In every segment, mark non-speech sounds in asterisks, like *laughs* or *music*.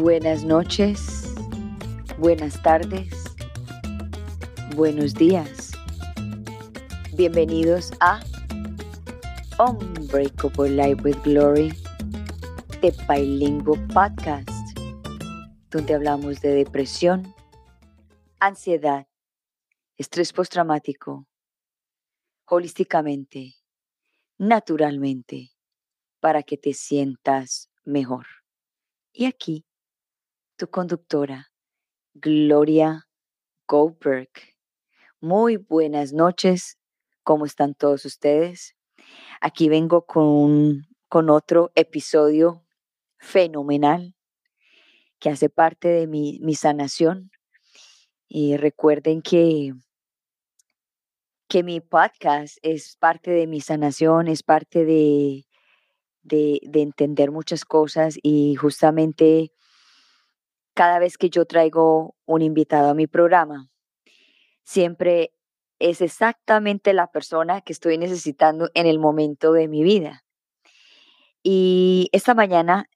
Buenas noches, buenas tardes, buenos días. Bienvenidos a Unbreakable Life with Glory de Bilingual Podcast, donde hablamos de depresión, ansiedad, estrés postraumático, holísticamente, naturalmente, para que te sientas mejor. Y aquí, tu conductora, Gloria Goldberg. Muy buenas noches, ¿cómo están todos ustedes? Aquí vengo con, con otro episodio fenomenal que hace parte de mi, sanación. Y recuerden que, que mi podcast es parte de mi sanación, es parte de, de entender muchas cosas y justamente cada vez que yo traigo un invitado a mi programa, siempre es exactamente la persona que estoy necesitando en el momento de mi vida. Y esta mañana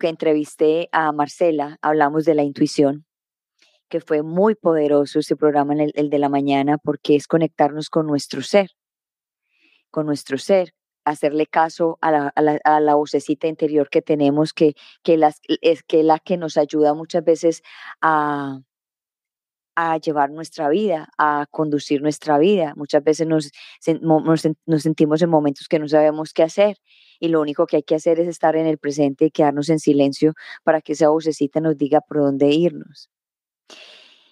que entrevisté a Marcela, hablamos de la intuición, que fue muy poderoso ese programa, el, el de la mañana, porque es conectarnos con nuestro ser, con nuestro ser, hacerle caso a la, a la, a la vocecita interior que tenemos, que, que, las, es que la que nos ayuda muchas veces a, a llevar nuestra vida, a conducir nuestra vida. Muchas veces nos, nos, nos, sentimos en momentos que no sabemos qué hacer y lo único que hay que hacer es estar en el presente y quedarnos en silencio para que esa vocecita nos diga por dónde irnos.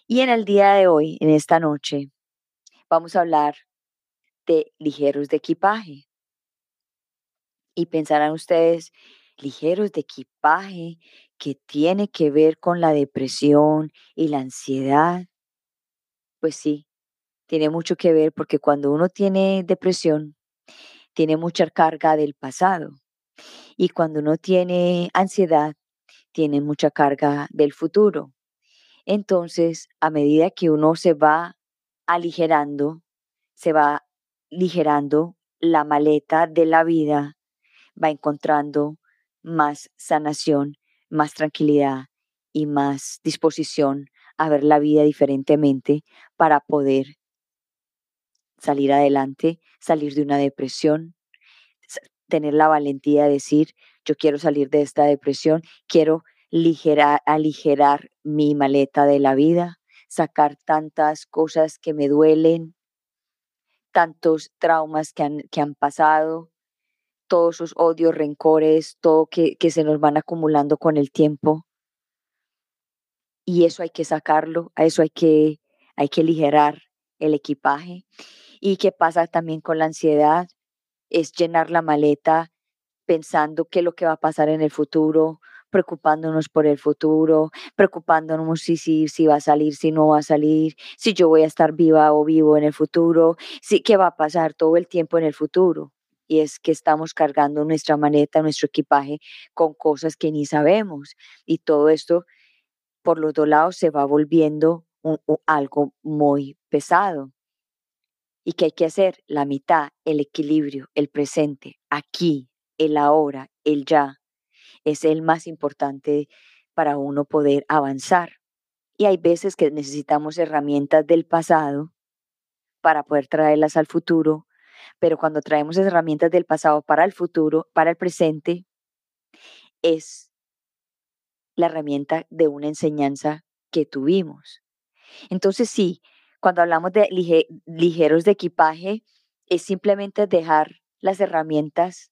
Y en el día de hoy, en esta noche, vamos a hablar de ligeros de equipaje. Y pensarán ustedes, ligeros de equipaje, que tiene que ver con la depresión y la ansiedad. Pues sí, tiene mucho que ver porque cuando uno tiene depresión, tiene mucha carga del pasado. Y cuando uno tiene ansiedad, tiene mucha carga del futuro. Entonces, a medida que uno se va aligerando, se va ligerando la maleta de la vida, va encontrando más sanación, más tranquilidad y más disposición a ver la vida diferentemente para poder salir adelante, salir de una depresión, tener la valentía de decir, yo quiero salir de esta depresión, quiero ligerar, aligerar mi maleta de la vida, sacar tantas cosas que me duelen, tantos traumas que han pasado, todos esos odios, rencores, todo que, que se nos van acumulando con el tiempo. Y eso hay que sacarlo, a eso hay que, hay que aligerar el equipaje. ¿Y qué pasa también con la ansiedad? Es llenar la maleta pensando qué es lo que va a pasar en el futuro, preocupándonos por el futuro, preocupándonos si, si, si va a salir, si no va a salir, si yo voy a estar viva o vivo en el futuro, si, qué va a pasar todo el tiempo en el futuro y es que estamos cargando nuestra maleta, nuestro equipaje con cosas que ni sabemos. Y todo esto por los dos lados se va volviendo algo muy pesado. ¿Y qué hay que hacer? La mitad, el equilibrio, el presente, aquí, el ahora, el ya, es el más importante para uno poder avanzar. Y hay veces que necesitamos herramientas del pasado para poder traerlas al futuro pero cuando traemos herramientas del pasado para el futuro, para el presente, es la herramienta de una enseñanza que tuvimos. Entonces sí, cuando hablamos de lige ligeros de equipaje, es simplemente dejar las herramientas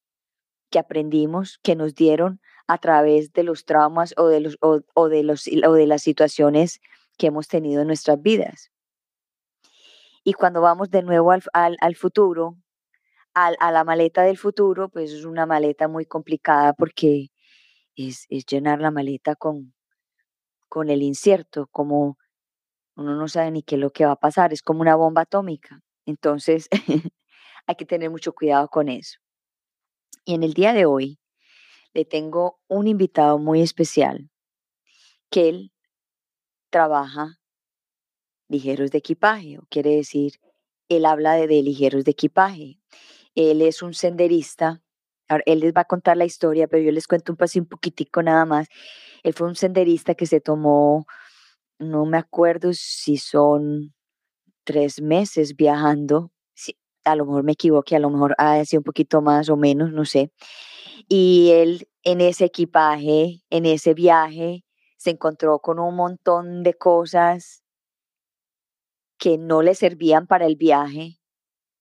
que aprendimos, que nos dieron a través de los traumas o de, los, o de, los, o de las situaciones que hemos tenido en nuestras vidas. Y cuando vamos de nuevo al, al, futuro, al, a la maleta del futuro, pues es una maleta muy complicada porque es, es llenar la maleta con, con el incierto, como uno no sabe ni qué es lo que va a pasar, es como una bomba atómica. Entonces, *laughs* hay que tener mucho cuidado con eso. Y en el día de hoy le tengo un invitado muy especial que él trabaja ligeros de equipaje, o quiere decir, él habla de, ligeros de equipaje. Él es un senderista. Él les va a contar la historia, pero yo les cuento un, un poquitico nada más. Él fue un senderista que se tomó, no me acuerdo si son tres meses viajando, a lo mejor me equivoqué, a lo mejor ha sido un poquito más o menos, no sé. Y él en ese equipaje, en ese viaje, se encontró con un montón de cosas que no le servían para el viaje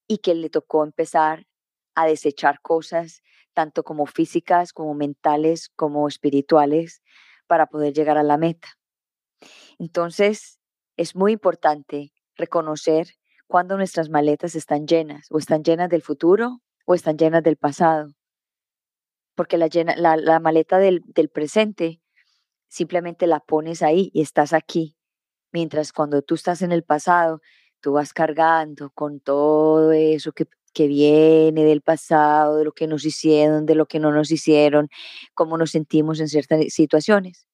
y que le tocó empezar a desechar cosas, tanto como físicas, como mentales, como espirituales, para poder llegar a la meta. Entonces, es muy importante reconocer cuando nuestras maletas están llenas, o están llenas del futuro, o están llenas del pasado. Porque la, maleta del presente simplemente la pones ahí y estás aquí. Mientras cuando tú estás en el pasado, tú vas cargando con todo eso que, que viene del pasado, de lo que nos hicieron, de lo que no nos hicieron, cómo nos sentimos en ciertas situaciones.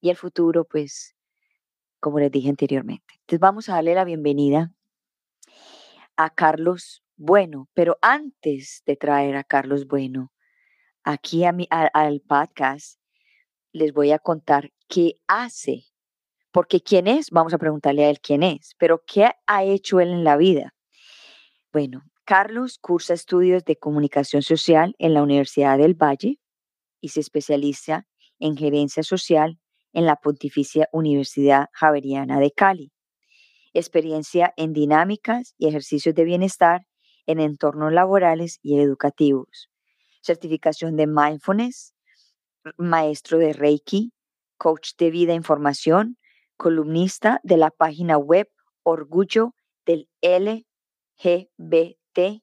Y el futuro, pues, como les dije anteriormente. Entonces vamos a darle la bienvenida a Carlos Bueno, pero antes de traer a Carlos Bueno aquí a mi, al podcast, les voy a contar qué hace. Porque quién es, vamos a preguntarle a él quién es, pero qué ha hecho él en la vida. Bueno, Carlos cursa estudios de comunicación social en la Universidad del Valle y se especializa en gerencia social en la Pontificia Universidad Javeriana de Cali. Experiencia en dinámicas y ejercicios de bienestar en entornos laborales y educativos. Certificación de mindfulness, maestro de Reiki, coach de vida e información, columnista de la página web Orgullo del LGBT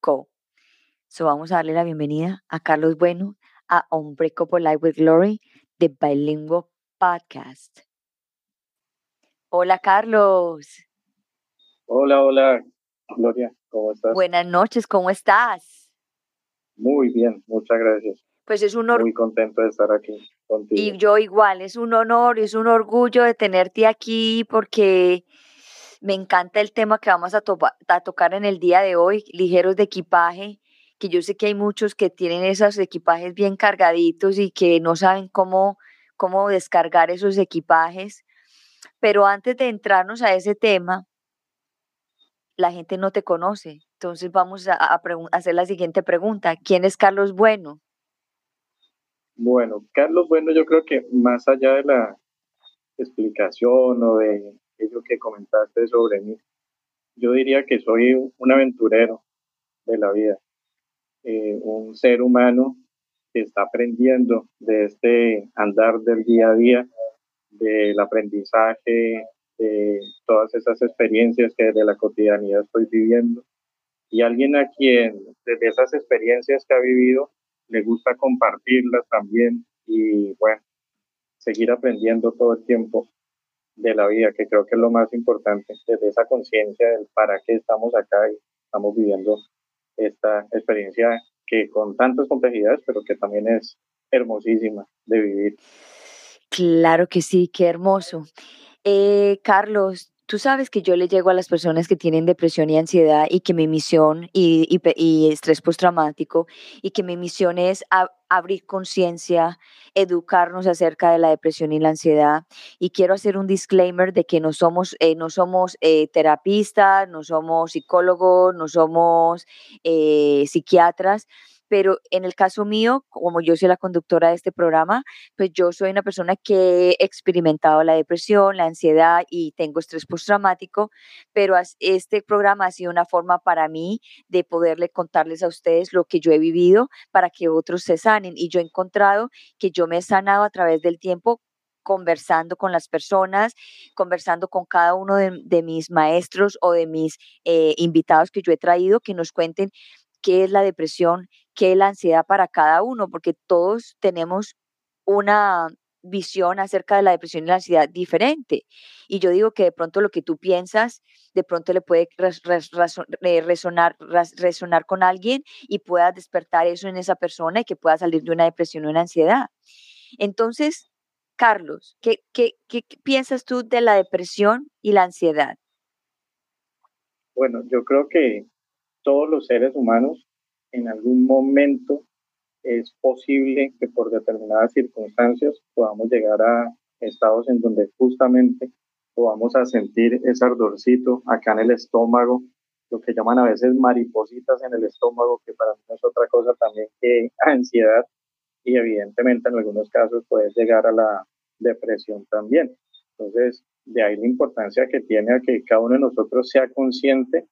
Co. So vamos a darle la bienvenida a Carlos Bueno a Unbreakable Life with Glory de Bilingual Podcast. Hola Carlos. Hola, hola Gloria, ¿cómo estás? Buenas noches, ¿cómo estás? Muy bien, muchas gracias. Pues es un honor. Muy contento de estar aquí Y yo igual, es un honor, es un orgullo de tenerte aquí porque me encanta el tema que vamos a, tocar en el día de hoy, ligeros de equipaje, que yo sé que hay muchos que tienen esos equipajes bien cargaditos y que no saben cómo, cómo descargar esos equipajes. Pero antes de entrarnos a ese tema, la gente no te conoce. Entonces vamos a hacer la siguiente pregunta. ¿Quién es Carlos Bueno? Bueno, Carlos Bueno, yo creo que más allá de la explicación o de aquello que comentaste sobre mí. Yo diría que soy un aventurero de la vida, eh, un ser humano que está aprendiendo de este andar del día a día, del aprendizaje, de todas esas experiencias que de la cotidianidad estoy viviendo. Y alguien a quien desde esas experiencias que ha vivido le gusta compartirlas también y bueno, seguir aprendiendo todo el tiempo de la vida, que creo que es lo más importante, desde esa conciencia del para qué estamos acá y estamos viviendo esta experiencia que con tantas complejidades, pero que también es hermosísima de vivir. Claro que sí, qué hermoso. Eh, Carlos, Tú sabes que yo le llego a las personas que tienen depresión y ansiedad y que mi misión y, y, estrés postraumático y que mi misión es abrir conciencia, educarnos acerca de la depresión y la ansiedad. Y quiero hacer un disclaimer de que no somos, eh, no somos eh, terapistas, no somos psicólogos, no somos eh, psiquiatras pero en el caso mío, como yo soy la conductora de este programa, pues yo soy una persona que he experimentado la depresión, la ansiedad y tengo estrés postraumático, pero este programa ha sido una forma para mí de poderle contarles a ustedes lo que yo he vivido para que otros se sanen. Y yo he encontrado que yo me he sanado a través del tiempo conversando con las personas, conversando con cada uno de, mis maestros o de mis eh, invitados que yo he traído, que nos cuenten qué es la depresión, qué es la ansiedad para cada uno, porque todos tenemos una visión acerca de la depresión y la ansiedad diferente. Y yo digo que de pronto lo que tú piensas, de pronto le puede eh, resonar, resonar con alguien y pueda despertar eso en esa persona y que pueda salir de una depresión o una ansiedad. Entonces, Carlos, ¿qué, qué, qué piensas tú de la depresión y la ansiedad? Bueno, yo creo que todos los seres humanos en algún momento es posible que por determinadas circunstancias podamos llegar a estados en donde justamente podamos a sentir ese ardorcito acá en el estómago, lo que llaman a veces maripositas en el estómago, que para mí es otra cosa también que *laughs* ansiedad y evidentemente en algunos casos puede llegar a la depresión también. Entonces, de ahí la importancia que tiene a que cada uno de nosotros sea consciente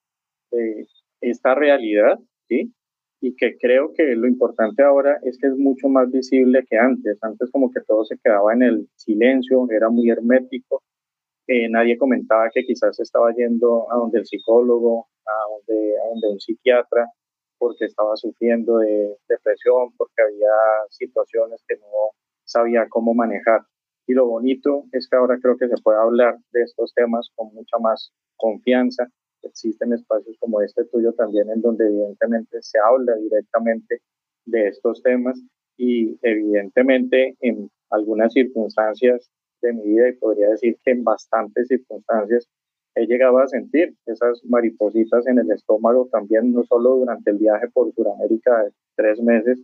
de esta realidad, ¿sí? Y que creo que lo importante ahora es que es mucho más visible que antes. Antes como que todo se quedaba en el silencio, era muy hermético, eh, nadie comentaba que quizás estaba yendo a donde el psicólogo, a donde, a donde un psiquiatra, porque estaba sufriendo de depresión, porque había situaciones que no sabía cómo manejar. Y lo bonito es que ahora creo que se puede hablar de estos temas con mucha más confianza. Existen espacios como este tuyo también en donde evidentemente se habla directamente de estos temas y evidentemente en algunas circunstancias de mi vida y podría decir que en bastantes circunstancias he llegado a sentir esas maripositas en el estómago también, no solo durante el viaje por Sudamérica de tres meses,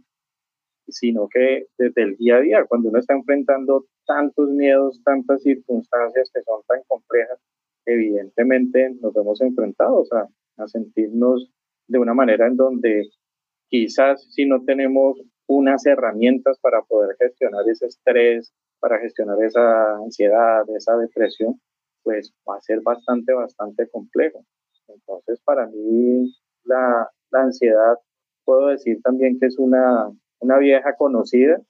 sino que desde el día a día, cuando uno está enfrentando tantos miedos, tantas circunstancias que son tan complejas, evidentemente nos hemos enfrentado a, a sentirnos de una manera en donde quizás si no tenemos unas herramientas para poder gestionar ese estrés, para gestionar esa ansiedad, esa depresión, pues va a ser bastante, bastante complejo. Entonces, para mí, la, la ansiedad, puedo decir también que es una, una vieja conocida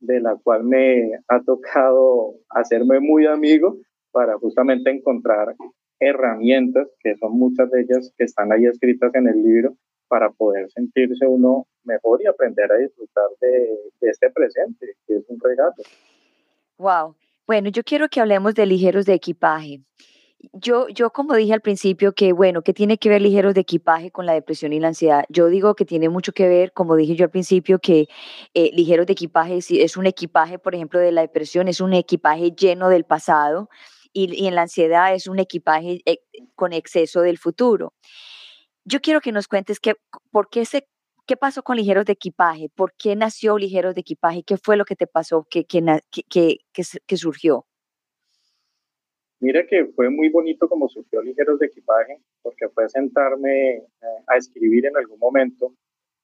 de la cual me ha tocado hacerme muy amigo para justamente encontrar herramientas, que son muchas de ellas que están ahí escritas en el libro, para poder sentirse uno mejor y aprender a disfrutar de, este presente, que es un regalo. Wow. Bueno, yo quiero que hablemos de ligeros de equipaje. Yo, yo como dije al principio que, bueno, ¿qué tiene que ver ligeros de equipaje con la depresión y la ansiedad? Yo digo que tiene mucho que ver, como dije yo al principio, que eh, ligeros de equipaje es, un equipaje, por ejemplo, de la depresión, es un equipaje lleno del pasado y, en la ansiedad es un equipaje eh, con exceso del futuro. Yo quiero que nos cuentes que, por qué se ¿Qué pasó con Ligeros de Equipaje? ¿Por qué nació Ligeros de Equipaje? ¿Qué fue lo que te pasó? ¿Qué, qué, surgió? Mira que fue muy bonito como surgió Ligeros de Equipaje, porque fue sentarme eh, a escribir en algún momento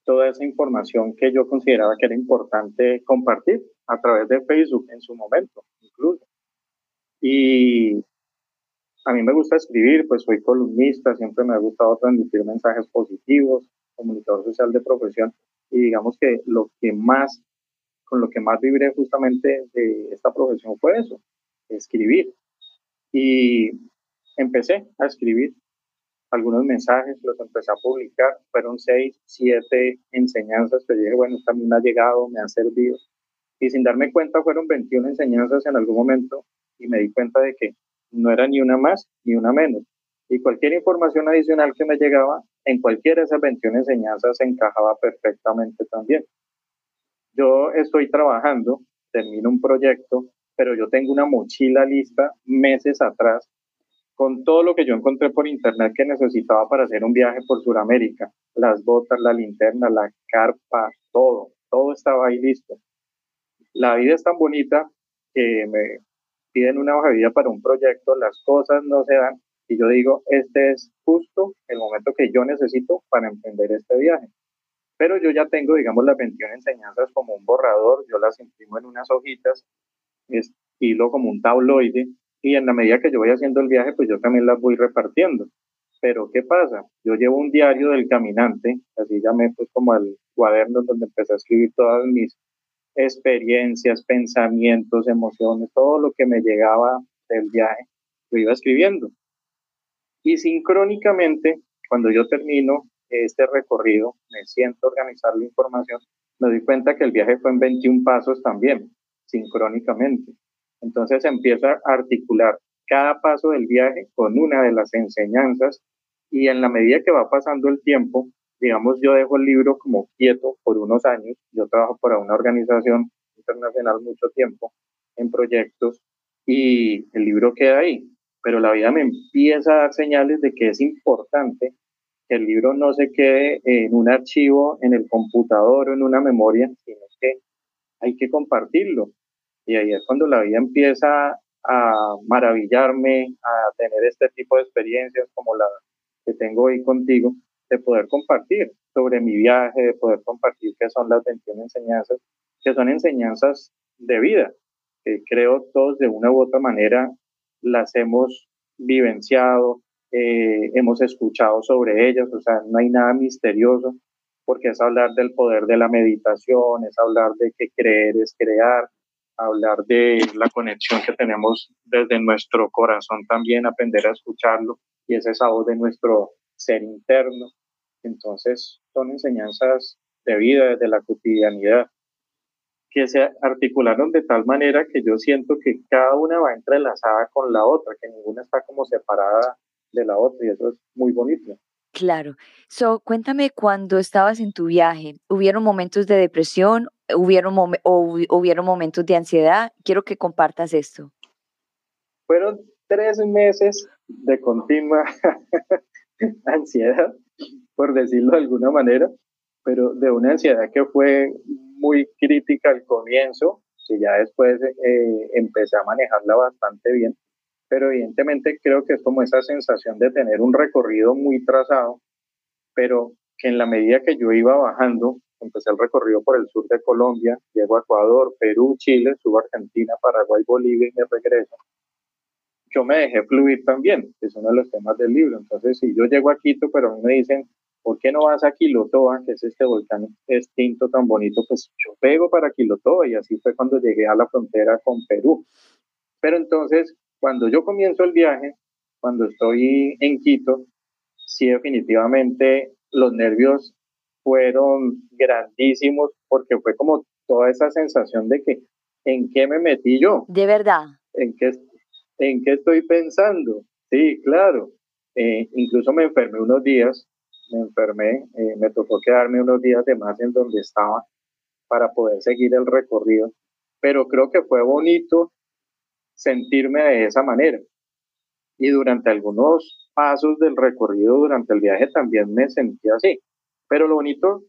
toda esa información que yo consideraba que era importante compartir a través de Facebook en su momento, incluso. Y a mí me gusta escribir, pues soy columnista, siempre me ha gustado transmitir mensajes positivos, comunicador social de profesión y digamos que lo que más, con lo que más vibré justamente de esta profesión fue eso, escribir. Y empecé a escribir algunos mensajes, los empecé a publicar, fueron seis, siete enseñanzas que dije, bueno, también me ha llegado, me han servido. Y sin darme cuenta fueron 21 enseñanzas en algún momento y me di cuenta de que no era ni una más ni una menos. Y cualquier información adicional que me llegaba en cualquiera de esas 21 enseñanzas se encajaba perfectamente también. Yo estoy trabajando, termino un proyecto, pero yo tengo una mochila lista meses atrás con todo lo que yo encontré por internet que necesitaba para hacer un viaje por Sudamérica. Las botas, la linterna, la carpa, todo, todo estaba ahí listo. La vida es tan bonita que me piden una hoja de vida para un proyecto, las cosas no se dan y yo digo, este es justo el momento que yo necesito para emprender este viaje. Pero yo ya tengo, digamos, las 21 enseñanzas como un borrador, yo las imprimo en unas hojitas, estilo como un tabloide, y en la medida que yo voy haciendo el viaje, pues yo también las voy repartiendo. Pero ¿qué pasa? Yo llevo un diario del caminante, así llamé pues como el cuaderno donde empecé a escribir todas mis experiencias, pensamientos, emociones, todo lo que me llegaba del viaje, lo iba escribiendo. Y sincrónicamente, cuando yo termino este recorrido, me siento a organizar la información, me doy cuenta que el viaje fue en 21 pasos también, sincrónicamente. Entonces empieza a articular cada paso del viaje con una de las enseñanzas y en la medida que va pasando el tiempo, digamos, yo dejo el libro como quieto por unos años, yo trabajo para una organización internacional mucho tiempo en proyectos y el libro queda ahí. Pero la vida me empieza a dar señales de que es importante que el libro no se quede en un archivo, en el computador o en una memoria, sino que hay que compartirlo. Y ahí es cuando la vida empieza a maravillarme, a tener este tipo de experiencias como la que tengo hoy contigo, de poder compartir sobre mi viaje, de poder compartir qué son las 21 enseñanzas, que son enseñanzas de vida, que creo todos de una u otra manera las hemos vivenciado, eh, hemos escuchado sobre ellas, o sea, no hay nada misterioso, porque es hablar del poder de la meditación, es hablar de que creer es crear, hablar de la conexión que tenemos desde nuestro corazón también, aprender a escucharlo, y es esa voz de nuestro ser interno. Entonces, son enseñanzas de vida, de la cotidianidad, que se articularon de tal manera que yo siento que cada una va entrelazada con la otra, que ninguna está como separada de la otra, y eso es muy bonito. Claro. So, cuéntame cuando estabas en tu viaje, ¿hubieron momentos de depresión? ¿Hubieron, o, ¿Hubieron momentos de ansiedad? Quiero que compartas esto. Fueron tres meses de continua *laughs* ansiedad, por decirlo de alguna manera, pero de una ansiedad que fue muy crítica al comienzo, que ya después eh, empecé a manejarla bastante bien, pero evidentemente creo que es como esa sensación de tener un recorrido muy trazado, pero que en la medida que yo iba bajando, empecé el recorrido por el sur de Colombia, llego a Ecuador, Perú, Chile, subo a Argentina, Paraguay, Bolivia y me regreso. Yo me dejé fluir también, que es uno de los temas del libro. Entonces, si yo llego a Quito, pero a mí me dicen, ¿por qué no vas a Quilotoa, que es este volcán extinto tan bonito? Pues yo pego para Quilotoa y así fue cuando llegué a la frontera con Perú. Pero entonces, cuando yo comienzo el viaje, cuando estoy en Quito, sí definitivamente los nervios fueron grandísimos porque fue como toda esa sensación de que en qué me metí yo. De verdad. En qué, en qué estoy pensando. Sí, claro. Eh, incluso me enfermé unos días, me enfermé, eh, me tocó quedarme unos días de más en donde estaba para poder seguir el recorrido, pero creo que fue bonito sentirme de esa manera. Y durante algunos pasos del recorrido, durante el viaje, también me sentí así. Pero lo bonito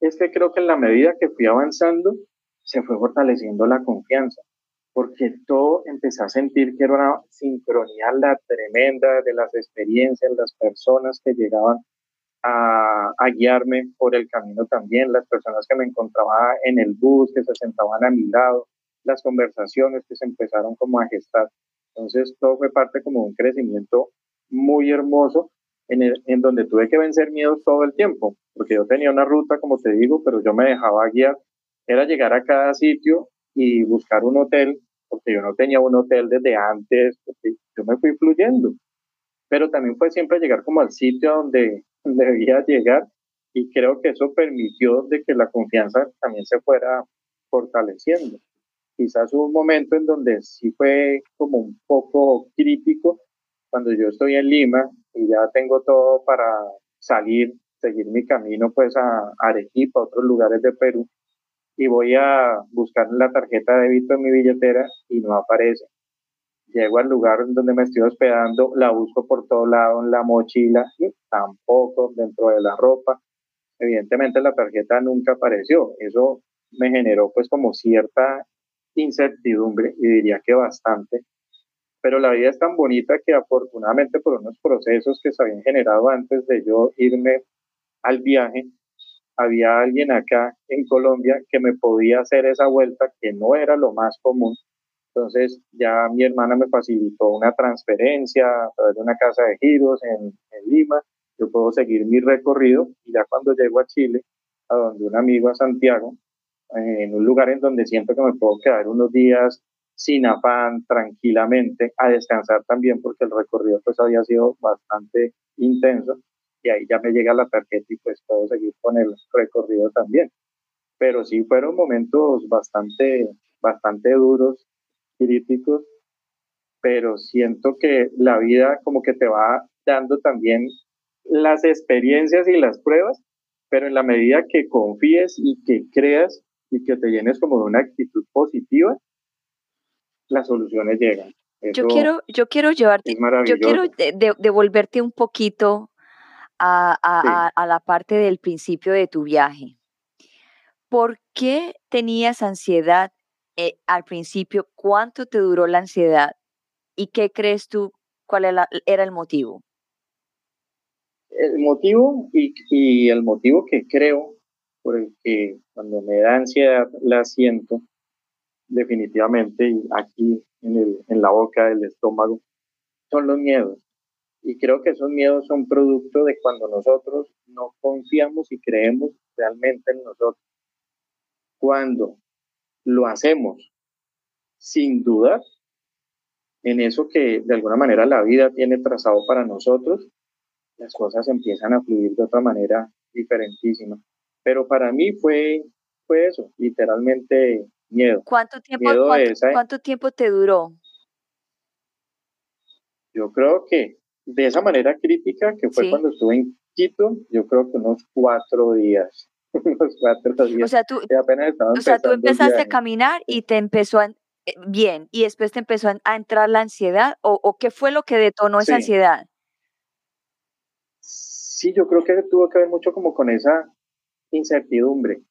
es que creo que en la medida que fui avanzando, se fue fortaleciendo la confianza, porque todo empecé a sentir que era una sincronía tremenda de las experiencias, las personas que llegaban a, guiarme por el camino también, las personas que me encontraba en el bus, que se sentaban a mi lado, las conversaciones que se empezaron como a gestar. Entonces, todo fue parte como de un crecimiento muy hermoso en, el, en donde tuve que vencer miedos todo el tiempo, porque yo tenía una ruta, como te digo, pero yo me dejaba guiar. Era llegar a cada sitio y buscar un hotel, porque yo no tenía un hotel desde antes, porque yo me fui fluyendo. Pero también fue siempre llegar como al sitio donde debía llegar y creo que eso permitió de que la confianza también se fuera fortaleciendo quizás hubo un momento en donde sí fue como un poco crítico cuando yo estoy en Lima y ya tengo todo para salir, seguir mi camino pues a Arequipa, a otros lugares de Perú y voy a buscar la tarjeta de débito en mi billetera y no aparece. Llego al lugar donde me estoy hospedando, la busco por todo lado en la mochila y tampoco dentro de la ropa. Evidentemente la tarjeta nunca apareció. Eso me generó pues como cierta incertidumbre y diría que bastante, pero la vida es tan bonita que afortunadamente por unos procesos que se habían generado antes de yo irme al viaje, había alguien acá en Colombia que me podía hacer esa vuelta que no era lo más común. Entonces ya mi hermana me facilitó una transferencia a través de una casa de giros en, en Lima. Yo puedo seguir mi recorrido y ya cuando llego a Chile, a donde un amigo a Santiago, en un lugar en donde siento que me puedo quedar unos días sin afán, tranquilamente, a descansar también, porque el recorrido pues había sido bastante intenso y ahí ya me llega la tarjeta y pues puedo seguir con el recorrido también. Pero sí fueron momentos bastante, bastante duros, críticos, pero siento que la vida como que te va dando también las experiencias y las pruebas, pero en la medida que confíes y que creas, y que te llenes como de una actitud positiva, las soluciones llegan. yo quiero, yo quiero llevarte, yo quiero devolverte un poquito a, la parte del principio de tu viaje. ¿Por qué tenías ansiedad eh, al principio? ¿Cuánto te duró la ansiedad? ¿Y qué crees tú? ¿Cuál era, el motivo? El motivo y, el motivo que creo por el que cuando me da ansiedad la siento definitivamente aquí en, en la boca del estómago son los miedos. Y creo que esos miedos son producto de cuando nosotros no confiamos y creemos realmente en nosotros. Cuando lo hacemos sin duda en eso que de alguna manera la vida tiene trazado para nosotros, las cosas empiezan a fluir de otra manera diferentísima. Pero para mí fue, fue eso, literalmente miedo. ¿Cuánto tiempo, cuánto tiempo te duró? Yo creo que de esa manera crítica, que fue cuando estuve en Quito, yo creo que unos cuatro días. *laughs* cuatro. O sea, tú, o sea, tú empezaste a caminar y te empezó a, eh, bien, y después te empezó a, entrar la ansiedad, o, qué fue lo que detonó esa ansiedad? Sí, yo creo que tuvo que ver mucho como con esa incertidumbre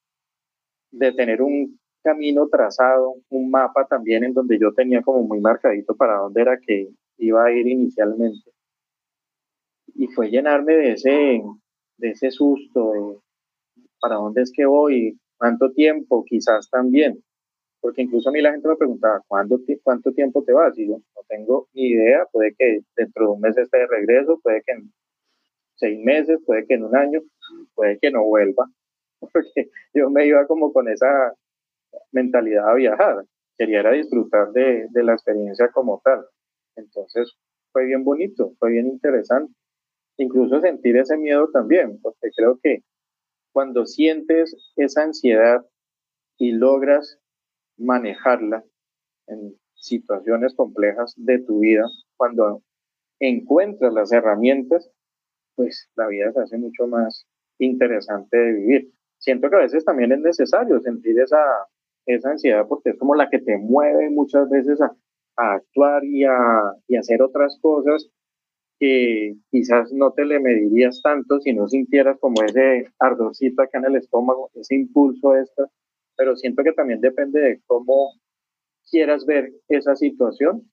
de tener un camino trazado, un mapa también en donde yo tenía como muy marcadito para dónde era que iba a ir inicialmente y fue llenarme de ese, de ese susto, de para dónde es que voy, cuánto tiempo, quizás también, porque incluso a mí la gente me preguntaba, ¿cuándo, ¿cuánto tiempo te vas? Y yo no tengo ni idea, puede que dentro de un mes esté de regreso, puede que en seis meses, puede que en un año, puede que no vuelva, *laughs* porque yo me iba como con esa mentalidad a viajar, quería era disfrutar de, de la experiencia como tal. Entonces fue bien bonito, fue bien interesante. Incluso sentir ese miedo también, porque creo que cuando sientes esa ansiedad y logras manejarla en situaciones complejas de tu vida, cuando encuentras las herramientas, pues la vida se hace mucho más interesante de vivir. Siento que a veces también es necesario sentir esa, esa ansiedad porque es como la que te mueve muchas veces a, actuar y a, y a hacer otras cosas que quizás no te le medirías tanto si no sintieras como ese ardorcito acá en el estómago, ese impulso extra, pero siento que también depende de cómo quieras ver esa situación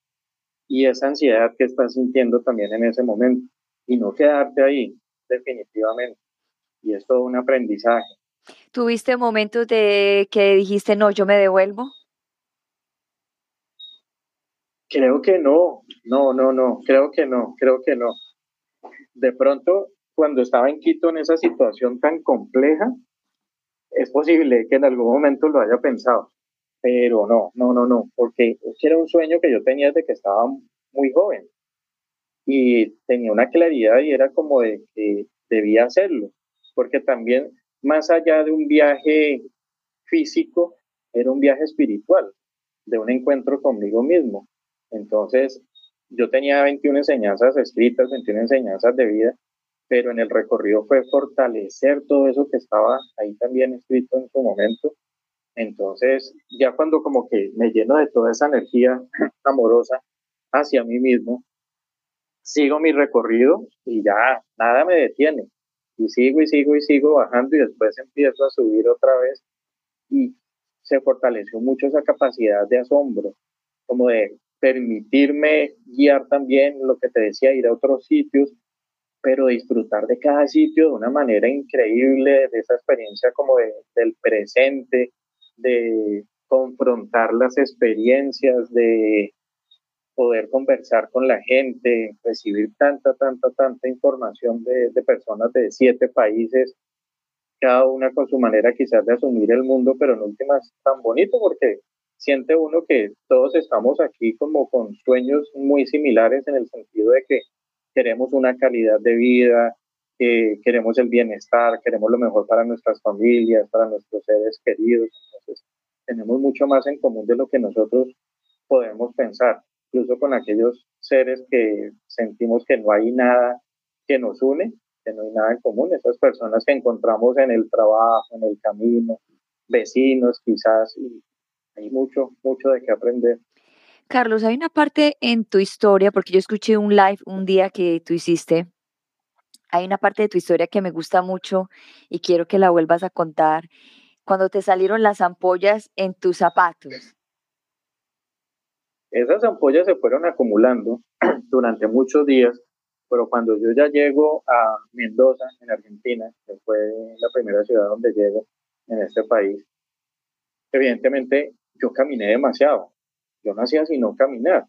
y esa ansiedad que estás sintiendo también en ese momento y no quedarte ahí definitivamente. Y es todo un aprendizaje. ¿Tuviste momentos de que dijiste, no, yo me devuelvo? Creo que no, no, no, no, creo que no, creo que no. De pronto, cuando estaba en Quito en esa situación tan compleja, es posible que en algún momento lo haya pensado, pero no, no, no, no, porque era un sueño que yo tenía desde que estaba muy joven y tenía una claridad y era como de que debía hacerlo, porque también más allá de un viaje físico, era un viaje espiritual, de un encuentro conmigo mismo. Entonces, yo tenía 21 enseñanzas escritas, 21 enseñanzas de vida, pero en el recorrido fue fortalecer todo eso que estaba ahí también escrito en su momento. Entonces, ya cuando como que me lleno de toda esa energía *clears throat* amorosa hacia mí mismo, sigo mi recorrido y ya nada me detiene. Y sigo y sigo y sigo bajando y después empiezo a subir otra vez y se fortaleció mucho esa capacidad de asombro, como de permitirme guiar también lo que te decía, ir a otros sitios, pero disfrutar de cada sitio de una manera increíble, de esa experiencia como del presente, de confrontar las experiencias, de poder conversar con la gente, recibir tanta, tanta, tanta información de, de personas de siete países, cada una con su manera quizás de asumir el mundo, pero en últimas tan bonito porque siente uno que todos estamos aquí como con sueños muy similares en el sentido de que queremos una calidad de vida, que queremos el bienestar, queremos lo mejor para nuestras familias, para nuestros seres queridos. Entonces, tenemos mucho más en común de lo que nosotros podemos pensar, incluso con aquellos seres que sentimos que no hay nada que nos une, que no hay nada en común, esas personas que encontramos en el trabajo, en el camino, vecinos quizás, y hay mucho, mucho de qué aprender. Carlos, hay una parte en tu historia, porque yo escuché un live un día que tú hiciste hay una parte de tu historia que me gusta mucho y quiero que la vuelvas a contar. Cuando te salieron las ampollas en tus zapatos. Esas ampollas se fueron acumulando *clears throat* durante muchos días, pero cuando yo ya llego a Mendoza, en Argentina, que fue la primera ciudad donde llego en este país, evidentemente yo caminé demasiado. Yo no hacía sino caminar,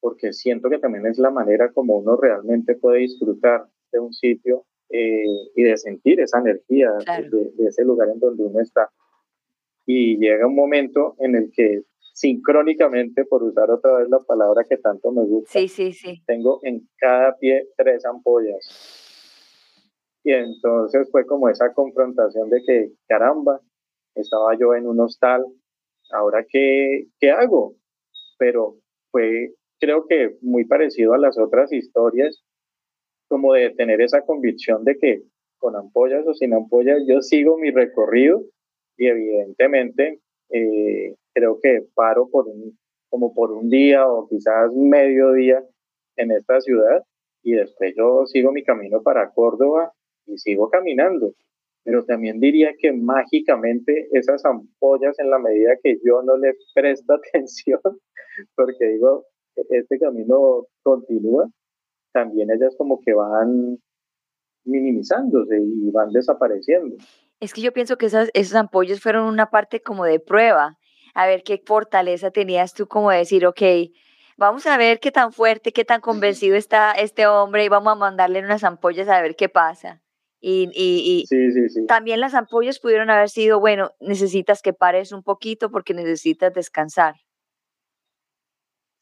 porque siento que también es la manera como uno realmente puede disfrutar de un sitio eh, y de sentir esa energía de, ese lugar en donde uno está. Y llega un momento en el que sincrónicamente, por usar otra vez la palabra que tanto me gusta, sí, sí, sí. tengo en cada pie tres ampollas. Y entonces fue como esa confrontación de que, caramba, estaba yo en un hostal, ahora qué, qué hago? Pero fue, creo que muy parecido a las otras historias, como de tener esa convicción de que con ampollas o sin ampollas yo sigo mi recorrido y evidentemente eh, creo que paro por un, como por un día o quizás medio día en esta ciudad y después yo sigo mi camino para Córdoba y sigo caminando. Pero también diría que mágicamente esas ampollas en la medida que yo no le presto *laughs* atención, porque digo, este camino continúa, también ellas como que van minimizándose y van desapareciendo. Es que yo pienso que esas, esas ampollas fueron una parte como de prueba, a ver qué fortaleza tenías tú como decir, ok, vamos a ver qué tan fuerte, qué tan convencido está este hombre y vamos a mandarle unas ampollas a ver qué pasa. Y, y, y también las ampollas pudieron haber sido, bueno, necesitas que pares un poquito porque necesitas descansar.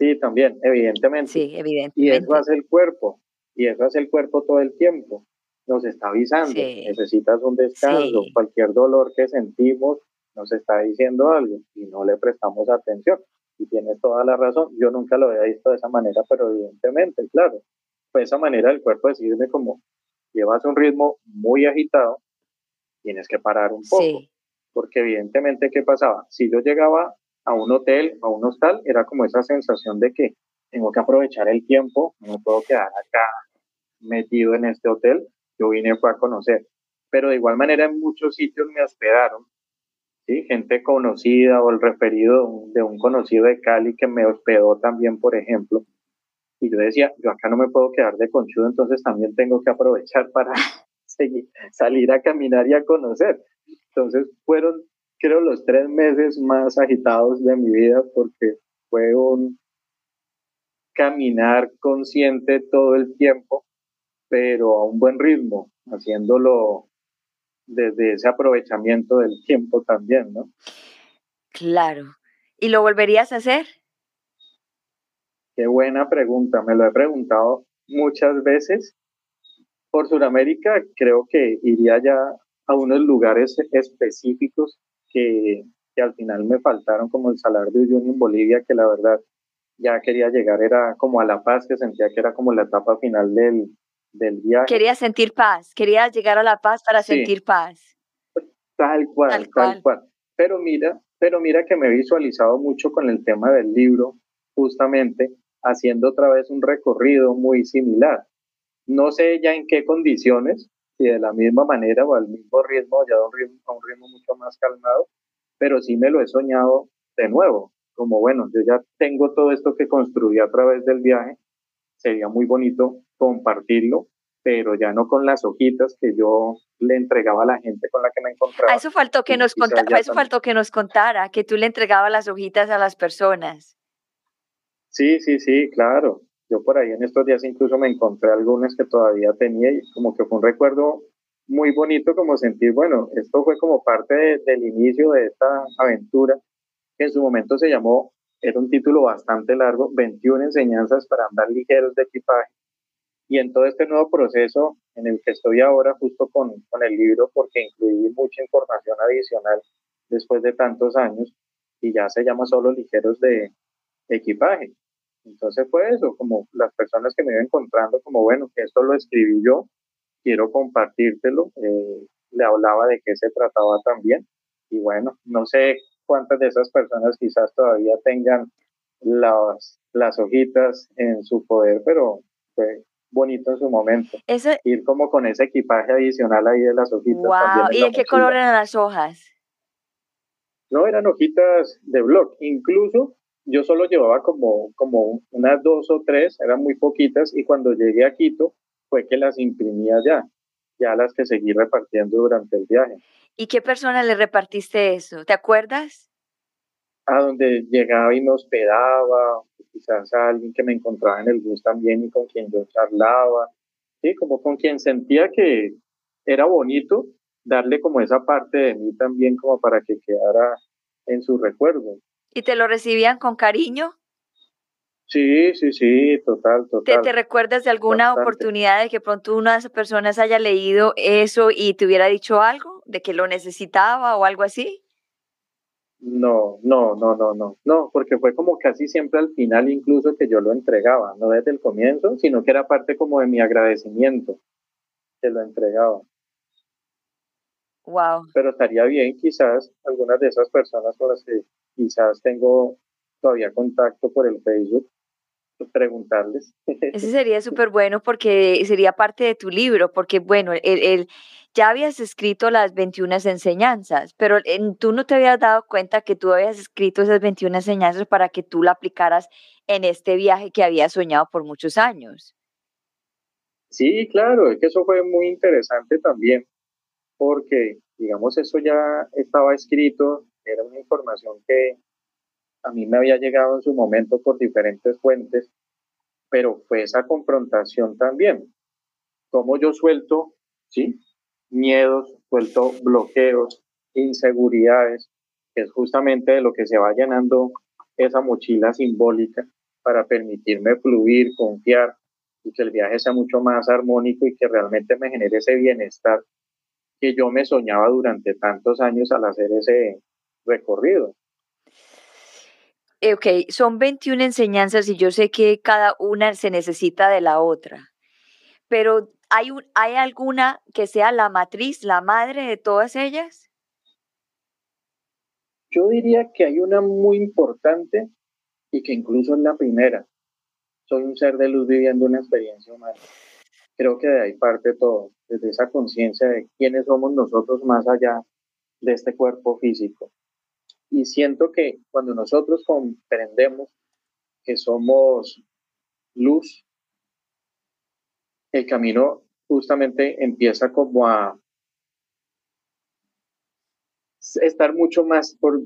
Sí, también, evidentemente. Sí, evidentemente. Y eso hace el cuerpo, y eso hace el cuerpo todo el tiempo. Nos está avisando, necesitas un descanso, cualquier dolor que sentimos nos está diciendo algo y no le prestamos atención. Y tienes toda la razón, yo nunca lo había visto de esa manera, pero evidentemente, claro, fue esa manera del cuerpo decirme como, llevas un ritmo muy agitado, tienes que parar un poco. Porque evidentemente, ¿qué pasaba? Si yo llegaba a un hotel, a un hostal, era como esa sensación de que tengo que aprovechar el tiempo, no puedo quedar acá metido en este hotel, yo vine fue a conocer. Pero de igual manera en muchos sitios me hospedaron, ¿sí? gente conocida o el referido de un conocido de Cali que me hospedó también, por ejemplo. Y yo decía, yo acá no me puedo quedar de conchudo, entonces también tengo que aprovechar *laughs* para seguir, salir a caminar y a conocer. Entonces fueron creo, los tres meses más agitados de mi vida porque fue un caminar consciente todo el tiempo, pero a un buen ritmo, haciéndolo desde ese aprovechamiento del tiempo también, ¿no? Claro. ¿Y lo volverías a hacer? Qué buena pregunta, me lo he preguntado muchas veces. Por Sudamérica creo que iría ya a unos lugares específicos que, al final me faltaron, como el Salar de Uyuni en Bolivia, que la verdad ya quería llegar, era como a La Paz, que sentía que era como la etapa final del, del viaje. Quería sentir paz, quería llegar a La Paz para sentir paz. Tal cual, tal cual, Pero mira, pero mira que me he visualizado mucho con el tema del libro, justamente haciendo otra vez un recorrido muy similar. No sé ya en qué condiciones, y de la misma manera o al mismo ritmo, ya a un ritmo, a un ritmo mucho más calmado, pero sí me lo he soñado de nuevo, como bueno, yo ya tengo todo esto que construí a través del viaje, sería muy bonito compartirlo, pero ya no con las hojitas que yo le entregaba a la gente con la que me encontraba. A eso faltó que nos contara, eso faltó que nos contara, que tú le entregabas las hojitas a las personas. Sí, sí, sí, claro. Yo por ahí en estos días incluso me encontré algunas que todavía tenía y como que fue un recuerdo muy bonito como sentir, bueno, esto fue como parte del inicio de esta aventura que en su momento se llamó, era un título bastante largo, 21 enseñanzas para andar ligeros de equipaje. Y en todo este nuevo proceso en el que estoy ahora, justo con, con el libro, porque incluí mucha información adicional después de tantos años, y ya se llama solo ligeros de equipaje. Entonces fue eso, como las personas que me iban encontrando, como bueno, que esto lo escribí yo, quiero compartírtelo, eh, le hablaba de qué se trataba también. Y bueno, no sé cuántas de esas personas quizás todavía tengan las, las hojitas en su poder, pero fue bonito en su momento. Ir como con ese equipaje adicional ahí de las hojitas. Wow. ¿Y de qué color eran las hojas? No, eran hojitas de blog. Incluso yo solo llevaba como, como unas dos o tres, eran muy poquitas, y cuando llegué a Quito fue que las imprimía ya, ya las que seguí repartiendo durante el viaje. ¿Y qué persona le repartiste eso? ¿Te acuerdas? A donde llegaba y me hospedaba, quizás a alguien que me encontraba en el bus también y con quien yo charlaba, sí, como con quien sentía que era bonito darle como esa parte de mí también como para que quedara en su recuerdo. ¿Y te lo recibían con cariño? Sí, sí, sí, total, total. ¿Te, recuerdas de alguna oportunidad de que pronto una de esas personas haya leído eso y te hubiera dicho algo, de que lo necesitaba o algo así? No, no, no, no, no, no, porque fue como casi siempre al final incluso que yo lo entregaba, no desde el comienzo, sino que era parte como de mi agradecimiento que lo entregaba. Wow. Pero estaría bien quizás algunas de esas personas con las que quizás tengo todavía contacto por el Facebook, pues, preguntarles. *laughs* Ese sería súper bueno porque sería parte de tu libro, porque bueno, el, el, ya habías escrito las 21 enseñanzas, pero tú no te habías dado cuenta que tú habías escrito esas 21 enseñanzas para que tú la aplicaras en este viaje que habías soñado por muchos años. Sí, claro, es que eso fue muy interesante también, porque, digamos, eso ya estaba escrito, era una información que a mí me había llegado en su momento por diferentes fuentes, pero fue esa confrontación también. Como yo suelto, ¿sí? Miedos, suelto bloqueos, inseguridades, que es justamente de lo que se va llenando esa mochila simbólica para permitirme fluir, confiar y que el viaje sea mucho más armónico y que realmente me genere ese bienestar que yo me soñaba durante tantos años al hacer ese recorrido. Eh, ok, son 21 enseñanzas y yo sé que cada una se necesita de la otra, pero ¿hay, ¿hay alguna que sea la matriz, la madre de todas ellas? Yo diría que hay una muy importante y que incluso es la primera. Soy un ser de luz viviendo una experiencia humana. Creo que de ahí parte todo, desde esa conciencia de quiénes somos nosotros más allá de este cuerpo físico. Y siento que cuando nosotros comprendemos que somos luz, el camino justamente empieza como a estar mucho más, por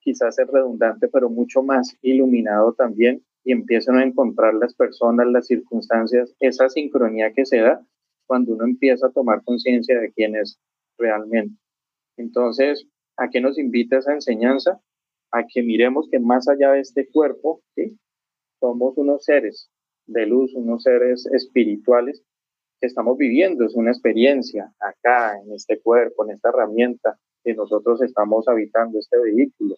quizás ser redundante, pero mucho más iluminado también y empiezan a encontrar las personas, las circunstancias, esa sincronía que se da cuando uno empieza a tomar conciencia de quién es realmente. Entonces, ¿A qué nos invita esa enseñanza? A que miremos que más allá de este cuerpo, ¿sí? somos unos seres de luz, unos seres espirituales que estamos viviendo. Es una experiencia acá, en este cuerpo, en esta herramienta que nosotros estamos habitando, este vehículo.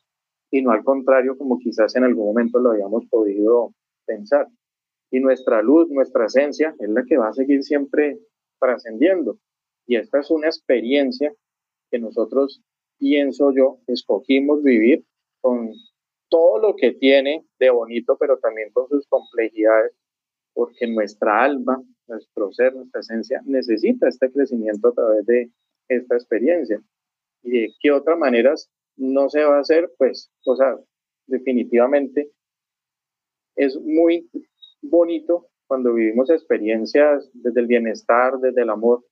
Y no al contrario, como quizás en algún momento lo habíamos podido pensar. Y nuestra luz, nuestra esencia, es la que va a seguir siempre trascendiendo. Y esta es una experiencia que nosotros pienso yo, escogimos vivir con todo lo que tiene de bonito, pero también con sus complejidades, porque nuestra alma, nuestro ser, nuestra esencia necesita este crecimiento a través de esta experiencia. ¿Y de qué otra manera no se va a hacer? Pues, o sea, definitivamente es muy bonito cuando vivimos experiencias desde el bienestar, desde el amor,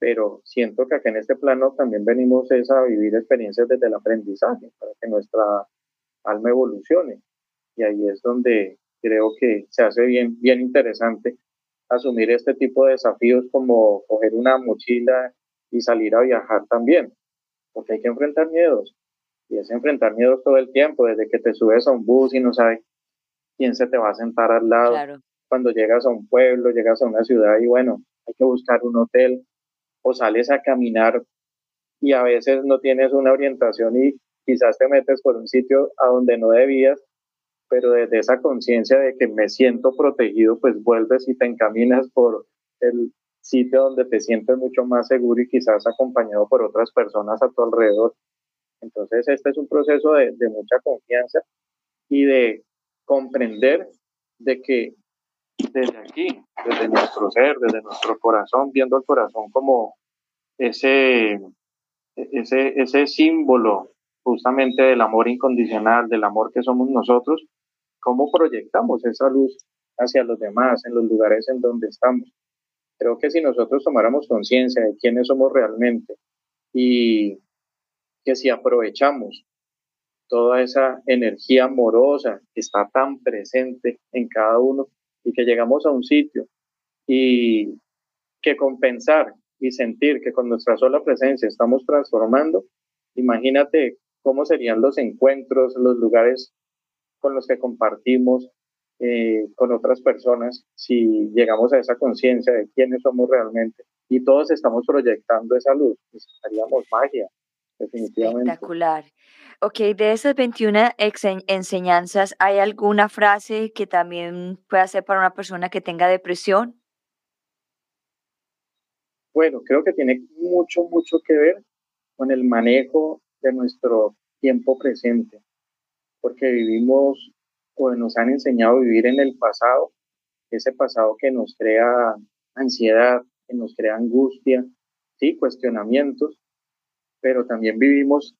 pero siento que acá en este plano también venimos es a vivir experiencias desde el aprendizaje, para que nuestra alma evolucione. Y ahí es donde creo que se hace bien, bien interesante asumir este tipo de desafíos como coger una mochila y salir a viajar también, porque hay que enfrentar miedos. Y es enfrentar miedos todo el tiempo, desde que te subes a un bus y no sabes quién se te va a sentar al lado. Cuando llegas a un pueblo, llegas a una ciudad y bueno, hay que buscar un hotel, o sales a caminar y a veces no tienes una orientación y quizás te metes por un sitio a donde no debías, pero desde esa conciencia de que me siento protegido, pues vuelves y te encaminas por el sitio donde te sientes mucho más seguro y quizás acompañado por otras personas a tu alrededor. Entonces, este es un proceso de, de mucha confianza y de comprender de que desde aquí, desde nuestro ser, desde nuestro corazón, viendo el corazón como ese, ese, ese símbolo justamente del amor incondicional, del amor que somos nosotros, cómo proyectamos esa luz hacia los demás, en los lugares en donde estamos. Creo que si nosotros tomáramos conciencia de quiénes somos realmente y que si aprovechamos toda esa energía amorosa que está tan presente en cada uno y que llegamos a un sitio y que compensar y sentir que con nuestra sola presencia estamos transformando, imagínate cómo serían los encuentros, los lugares con los que compartimos eh, con otras personas si llegamos a esa conciencia de quiénes somos realmente. Y todos estamos proyectando esa luz, pues haríamos magia, definitivamente. Espectacular. Ok, de esas 21 enseñanzas, ¿hay alguna frase que también pueda ser para una persona que tenga depresión? Bueno, creo que tiene mucho, mucho que ver con el manejo de nuestro tiempo presente, porque vivimos o nos han enseñado a vivir en el pasado, ese pasado que nos crea ansiedad, que nos crea angustia, sí, cuestionamientos, pero también vivimos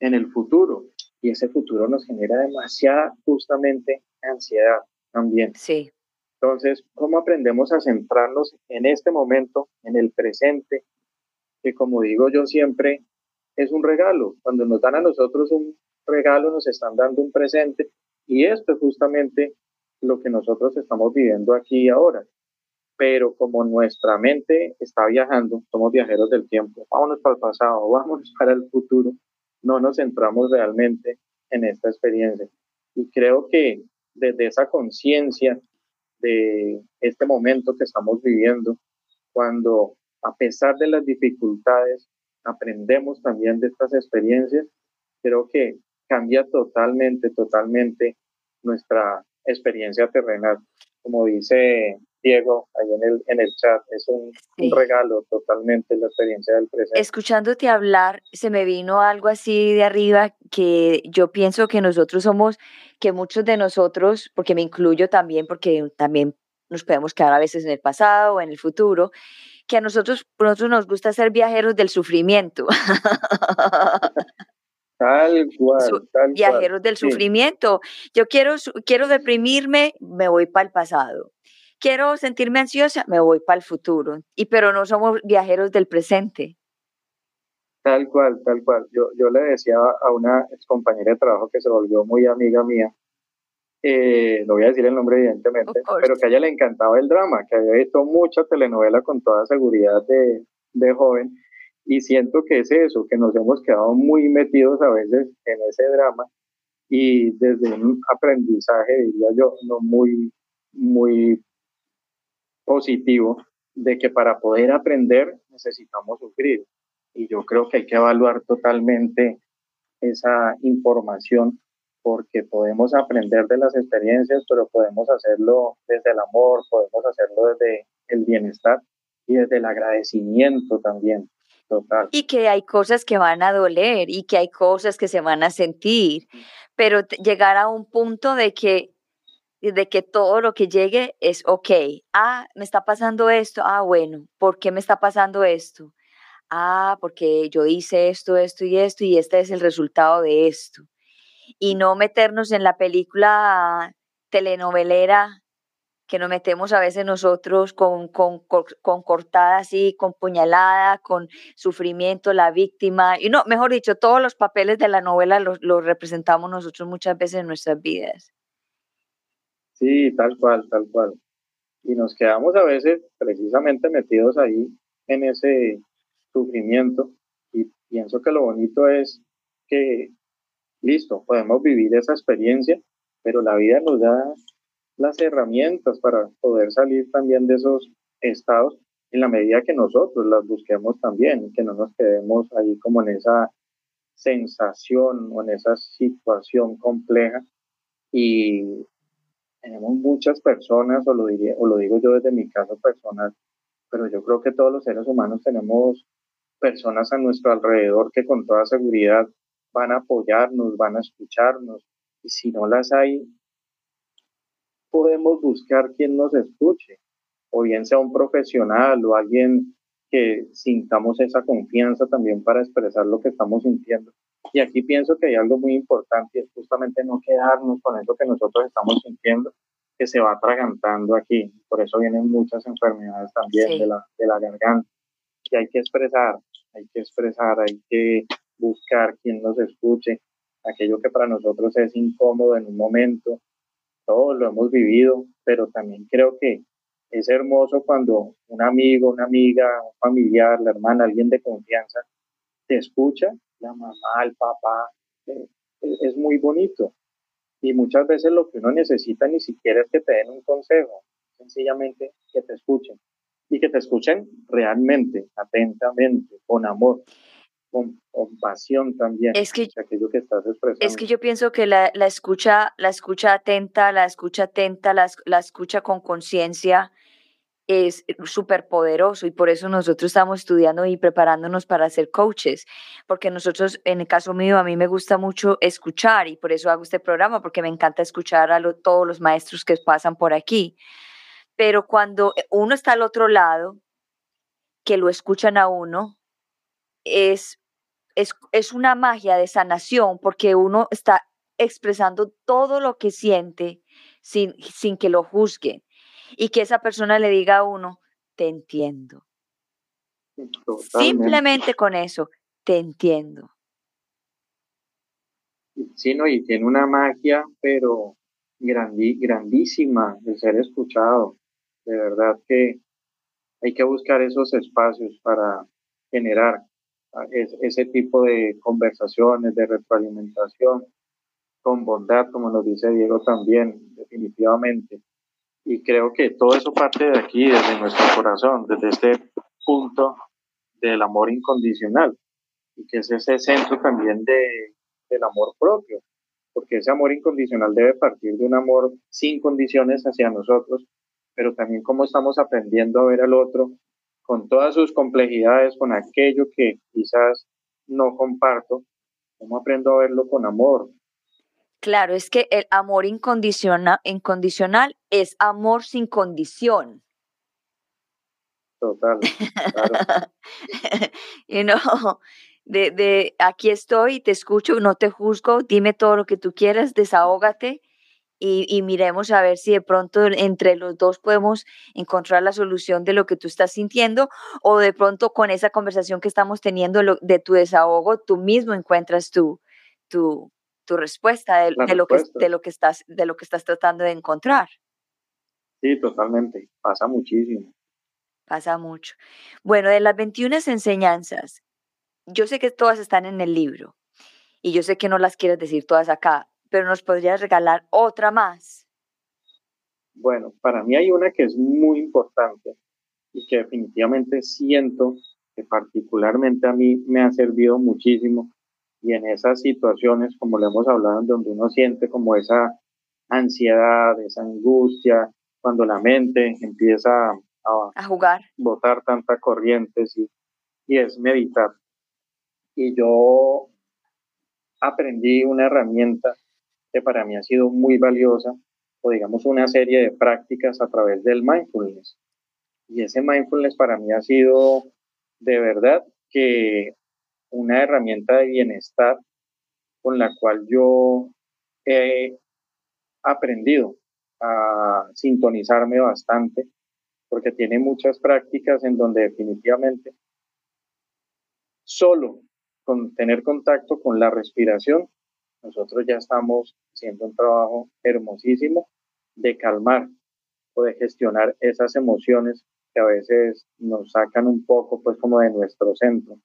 en el futuro y ese futuro nos genera demasiada justamente ansiedad también. Sí. Entonces, ¿cómo aprendemos a centrarnos en este momento, en el presente, que como digo yo siempre, es un regalo. Cuando nos dan a nosotros un regalo, nos están dando un presente y esto es justamente lo que nosotros estamos viviendo aquí y ahora. Pero como nuestra mente está viajando, somos viajeros del tiempo, vámonos para el pasado, *laughs* vámonos para el futuro, no nos centramos realmente en esta experiencia. Y creo que desde esa conciencia de este momento que estamos viviendo, cuando a pesar de las dificultades aprendemos también de estas experiencias, creo que cambia totalmente, totalmente nuestra experiencia terrenal. Como dice Diego ahí en el, en el chat, es un, regalo totalmente la experiencia del presente. Escuchándote hablar, se me vino algo así de arriba que yo pienso que nosotros somos, que muchos de nosotros, porque me incluyo también, porque también nos podemos quedar a veces en el pasado o en el futuro, que a nosotros, nosotros nos gusta ser viajeros del sufrimiento. *laughs* Tal cual, tal viajeros del sufrimiento. Yo quiero, quiero deprimirme, me voy para el pasado. Quiero sentirme ansiosa, me voy para el futuro. Y pero no somos viajeros del presente. Tal cual, tal cual. Yo, yo le decía a una compañera de trabajo que se volvió muy amiga mía, eh, no voy a decir el nombre evidentemente, pero que a ella le encantaba el drama, que había visto mucha telenovela con toda seguridad de, de joven y siento que es eso, que nos hemos quedado muy metidos a veces en ese drama y desde un aprendizaje, diría yo, no muy, muy positivo, de que para poder aprender necesitamos sufrir. Y yo creo que hay que evaluar totalmente esa información porque podemos aprender de las experiencias, pero podemos hacerlo desde el amor, podemos hacerlo desde el bienestar y desde el agradecimiento también. Y que hay cosas que van a doler y que hay cosas que se van a sentir, pero llegar a un punto de que de que todo lo que llegue es ok. Ah, me está pasando esto. Ah, bueno, ¿por qué me está pasando esto? Ah, porque yo hice esto, esto y esto y este es el resultado de esto. Y no meternos en la película telenovelera que nos metemos a veces nosotros con, con, con, cortada así, con puñalada, con sufrimiento, la víctima, y no, mejor dicho, todos los papeles de la novela los, los representamos nosotros muchas veces en nuestras vidas. Sí, tal cual, tal cual. Y nos quedamos a veces precisamente metidos ahí en ese sufrimiento y pienso que lo bonito es que, listo, podemos vivir esa experiencia, pero la vida nos da las herramientas para poder salir también de esos estados en la medida que nosotros las busquemos también, que no nos quedemos ahí como en esa sensación o en esa situación compleja. Y tenemos muchas personas, o lo, diría, o lo digo yo desde mi caso personal, pero yo creo que todos los seres humanos tenemos personas a nuestro alrededor que con toda seguridad van a apoyarnos, van a escucharnos, y si no las hay, podemos buscar quien nos escuche, o bien sea un profesional o alguien que sintamos esa confianza también para expresar lo que estamos sintiendo. Y aquí pienso que hay algo muy importante, es justamente no quedarnos con eso que nosotros estamos sintiendo, que se va atragantando aquí. Por eso vienen muchas enfermedades también de, la, de la garganta. Y hay que expresar, hay que expresar, hay que buscar quien nos escuche, aquello que para nosotros es incómodo en un momento. Todos lo hemos vivido, pero también creo que es hermoso cuando un amigo, una amiga, un familiar, la hermana, alguien de confianza te escucha, la mamá, el papá, eh, es muy bonito. Y muchas veces lo que uno necesita ni siquiera es que te den un consejo, sencillamente que te escuchen. Y que te escuchen realmente, atentamente, con amor, con, pasión también. Es que, aquello que estás expresando. Es que yo pienso que la, la escucha, la escucha atenta, la escucha atenta, la, la escucha con conciencia, es súper poderoso y por eso nosotros estamos estudiando y preparándonos para ser coaches, porque nosotros, en el caso mío, a mí me gusta mucho escuchar y por eso hago este programa, porque me encanta escuchar a todos los maestros que pasan por aquí. Pero cuando uno está al otro lado, que lo escuchan a uno, es, es, es una magia de sanación, porque uno está expresando todo lo que siente sin, sin que lo juzguen y que esa persona le diga a uno, te entiendo. Simplemente con eso, te entiendo. Sí, no, y tiene una magia, pero grandísima de ser escuchado. De verdad que hay que buscar esos espacios para generar ah, ese tipo de conversaciones, de retroalimentación, con bondad, como nos dice Diego también, definitivamente. Y creo que todo eso parte de aquí, desde nuestro corazón, desde este punto del amor incondicional, y que es ese centro también de, del amor propio, porque ese amor incondicional debe partir de un amor sin condiciones hacia nosotros, pero también cómo estamos aprendiendo a ver al otro con todas sus complejidades, con aquello que quizás no comparto, cómo aprendo a verlo con amor, Claro, es que el amor incondicional, incondicional es amor sin condición. Total. Claro. *laughs* you know, de, de aquí estoy, te escucho, no te juzgo, dime todo lo que tú quieras, desahógate y, y, miremos a ver si de pronto entre los dos podemos encontrar la solución de lo que tú estás sintiendo o de pronto con esa conversación que estamos teniendo de tu desahogo, tú mismo encuentras tu, tu, tu respuesta de, lo que, de, lo que estás, de lo que estás tratando de encontrar. Sí, totalmente. Pasa muchísimo. Pasa mucho. Bueno, de las 21 enseñanzas, yo sé que todas están en el libro y yo sé que no las quieres decir todas acá, pero nos podrías regalar otra más. Bueno, para mí hay una que es muy importante y que definitivamente siento que particularmente a mí me ha servido muchísimo y en esas situaciones, como le hemos hablado, donde uno siente como esa ansiedad, esa angustia, cuando la mente empieza a, a jugar, botar tanta corriente, y, y es meditar. Y yo aprendí una herramienta que para mí ha sido muy valiosa, o digamos una serie de prácticas a través del mindfulness. Y ese mindfulness para mí ha sido de verdad que una herramienta de bienestar con la cual yo he aprendido a sintonizarme bastante, porque tiene muchas prácticas en donde definitivamente solo con tener contacto con la respiración, nosotros ya estamos haciendo un trabajo hermosísimo de calmar o de gestionar esas emociones que a veces nos sacan un poco pues como de nuestro centro.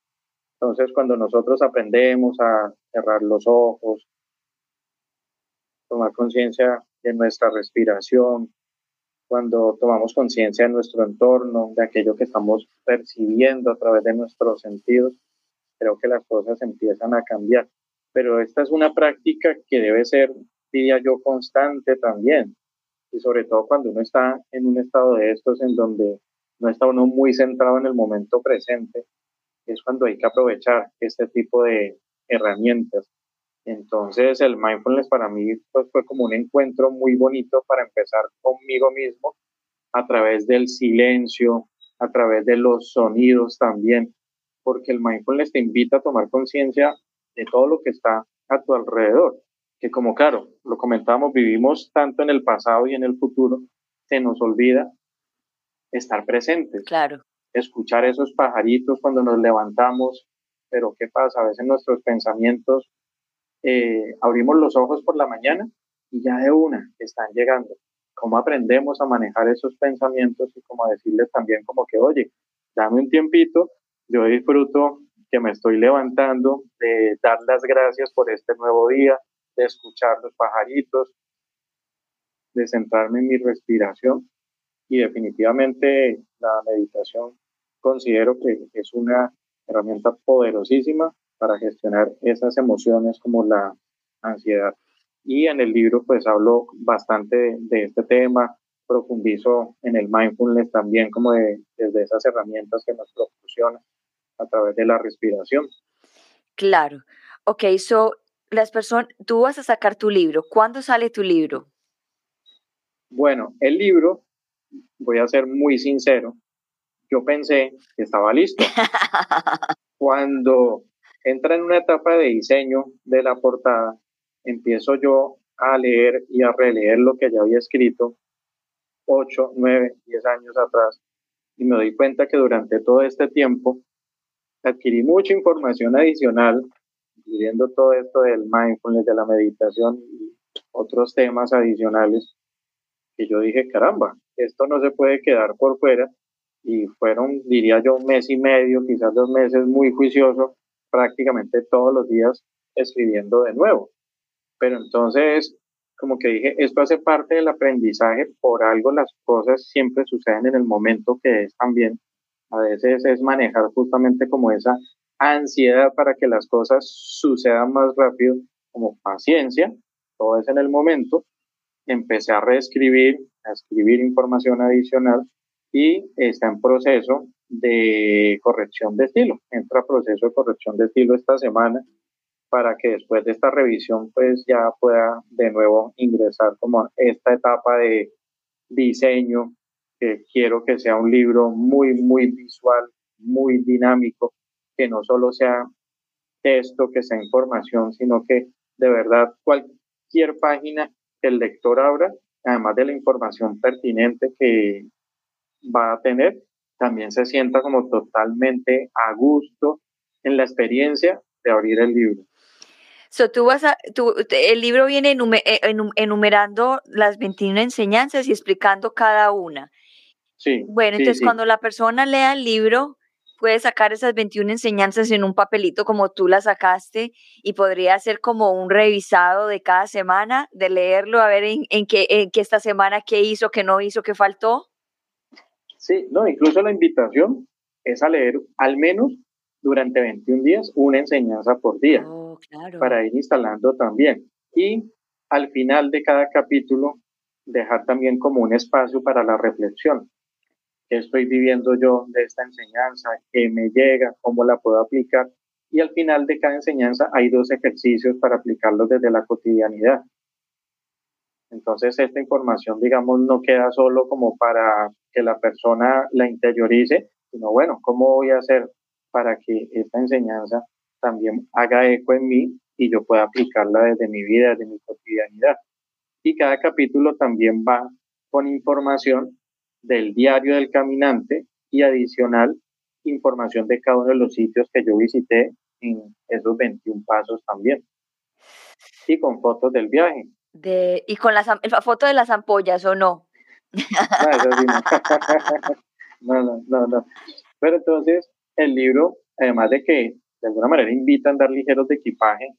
Entonces, cuando nosotros aprendemos a cerrar los ojos, tomar conciencia de nuestra respiración, cuando tomamos conciencia de nuestro entorno, de aquello que estamos percibiendo a través de nuestros sentidos, creo que las cosas empiezan a cambiar. Pero esta es una práctica que debe ser, diría yo, constante también. Y sobre todo cuando uno está en un estado de estos en donde no está uno muy centrado en el momento presente, es cuando hay que aprovechar este tipo de herramientas Entonces el mindfulness para mí pues, fue como un encuentro muy bonito para empezar conmigo mismo a través del silencio, a través de los sonidos también, porque el mindfulness te invita a tomar conciencia de todo lo que está a tu alrededor, que como claro, lo comentábamos, vivimos tanto en el pasado y en el futuro, se nos olvida estar presentes. Claro. Escuchar esos pajaritos cuando nos levantamos, pero ¿qué pasa? A veces nuestros pensamientos, eh, abrimos los ojos por la mañana y ya de una están llegando. ¿Cómo aprendemos a manejar esos pensamientos y como decirles también como que, oye, dame un tiempito, yo disfruto que me estoy levantando, de dar las gracias por este nuevo día, de escuchar los pajaritos, de centrarme en mi respiración y definitivamente la meditación considero que es una herramienta poderosísima para gestionar esas emociones como la ansiedad. Y en el libro pues hablo bastante de, este tema, profundizo en el mindfulness también como de, desde esas herramientas que nos proporciona a través de la respiración. Claro. Ok, so las personas, tú vas a sacar tu libro. ¿Cuándo sale tu libro? Bueno, el libro, voy a ser muy sincero, yo pensé que estaba listo. *laughs* Cuando entra en una etapa de diseño de la portada, empiezo yo a leer y a releer lo que ya había escrito 8, 9, 10 años atrás y me doy cuenta que durante todo este tiempo adquirí mucha información adicional, incluyendo todo esto del mindfulness, de la meditación y otros temas adicionales, que yo dije, caramba, esto no se puede quedar por fuera. Y fueron, diría yo, un mes y medio, quizás dos meses muy juicioso, prácticamente todos los días escribiendo de nuevo. Pero entonces, como que dije, esto hace parte del aprendizaje, por algo las cosas siempre suceden en el momento que es también a veces es manejar justamente como esa ansiedad para que las cosas sucedan más rápido, como paciencia, todo es en el momento. Empecé a reescribir, a escribir información adicional y está en proceso de corrección de estilo. Entra proceso de corrección de estilo esta semana para que después de esta revisión pues ya pueda de nuevo ingresar como esta etapa de diseño que quiero que sea un libro muy, muy visual, muy dinámico, que no solo sea texto, que sea información, sino que de verdad cualquier página que el lector abra, además de la información pertinente que va a tener, también se sienta como totalmente a gusto en la experiencia de abrir el libro. So, tú vas a, tú, el libro viene eh, enumerando las 21 enseñanzas y explicando cada una. Bueno, entonces cuando la persona lea el libro, puede sacar esas 21 enseñanzas en un papelito como tú las sacaste y podría hacer como un revisado de cada semana, de leerlo, a ver en, en, qué, en qué esta semana qué hizo, qué no hizo, qué faltó. Sí, no, incluso la invitación es a leer al menos durante 21 días una enseñanza por día oh, para ir instalando también. Y al final de cada capítulo dejar también como un espacio para la reflexión qué estoy viviendo yo de esta enseñanza, qué me llega, cómo la puedo aplicar. Y al final de cada enseñanza hay dos ejercicios para aplicarlos desde la cotidianidad. Entonces esta información, digamos, no queda solo como para que la persona la interiorice, sino bueno, ¿cómo voy a hacer para que esta enseñanza también haga eco en mí y yo pueda aplicarla desde mi vida, desde mi cotidianidad? Y cada capítulo también va con información del diario del caminante y adicional información de cada uno de los sitios que yo visité en esos 21 pasos también. Y con fotos del viaje. De, ¿Y con la foto de las ampollas o no? *laughs* No, no, no, no, Pero entonces el libro, además de que de alguna manera invita a andar ligeros de equipaje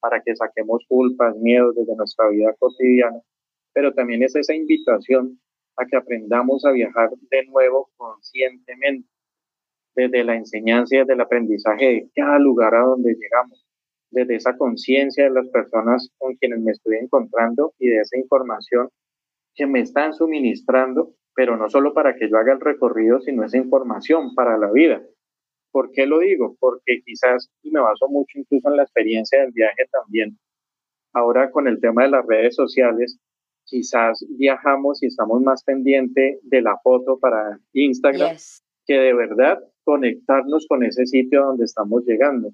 para que saquemos culpas, miedos desde nuestra vida cotidiana, pero también es esa invitación a que aprendamos a viajar de nuevo conscientemente, desde la enseñanza y desde el aprendizaje de cada lugar a donde llegamos, desde esa conciencia de las personas con quienes me estoy encontrando y de esa información que me están suministrando, pero no solo para que yo haga el recorrido, sino esa información para la vida. ¿Por qué lo digo? Porque quizás, y me baso mucho incluso en la experiencia del viaje también, ahora con el tema de las redes sociales, quizás viajamos y estamos más pendientes de la foto para Instagram que de verdad conectarnos con ese sitio donde estamos llegando.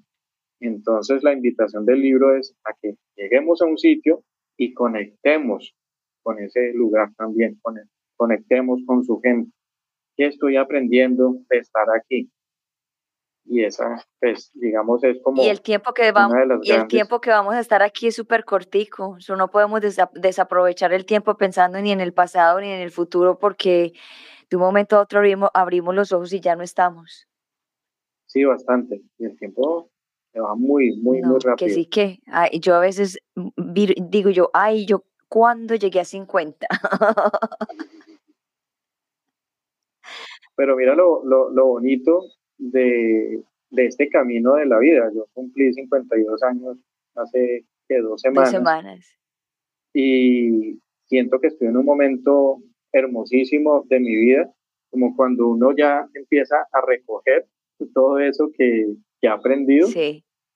Entonces la invitación del libro es a que lleguemos a un sitio y conectemos con ese lugar también, conectemos con su gente. ¿Qué estoy aprendiendo de estar aquí? Y esa, pues, digamos, es como... Y el tiempo que vamos, y el tiempo que vamos a estar aquí es súper cortico. no podemos desaprovechar el tiempo pensando ni en el pasado ni en el futuro porque de un momento a otro abrimos, abrimos los ojos y ya no estamos. Sí, bastante. Y el tiempo se va muy, muy, muy rápido. Que sí que, yo a veces digo yo, ay, yo cuando llegué a 50. *laughs* Pero mira lo, lo, lo bonito de, de, este camino de la vida. Yo cumplí 52 años hace que dos semanas. Dos semanas. Y siento que estoy en un momento hermosísimo de mi vida, como cuando uno ya empieza a recoger todo eso que, que ha aprendido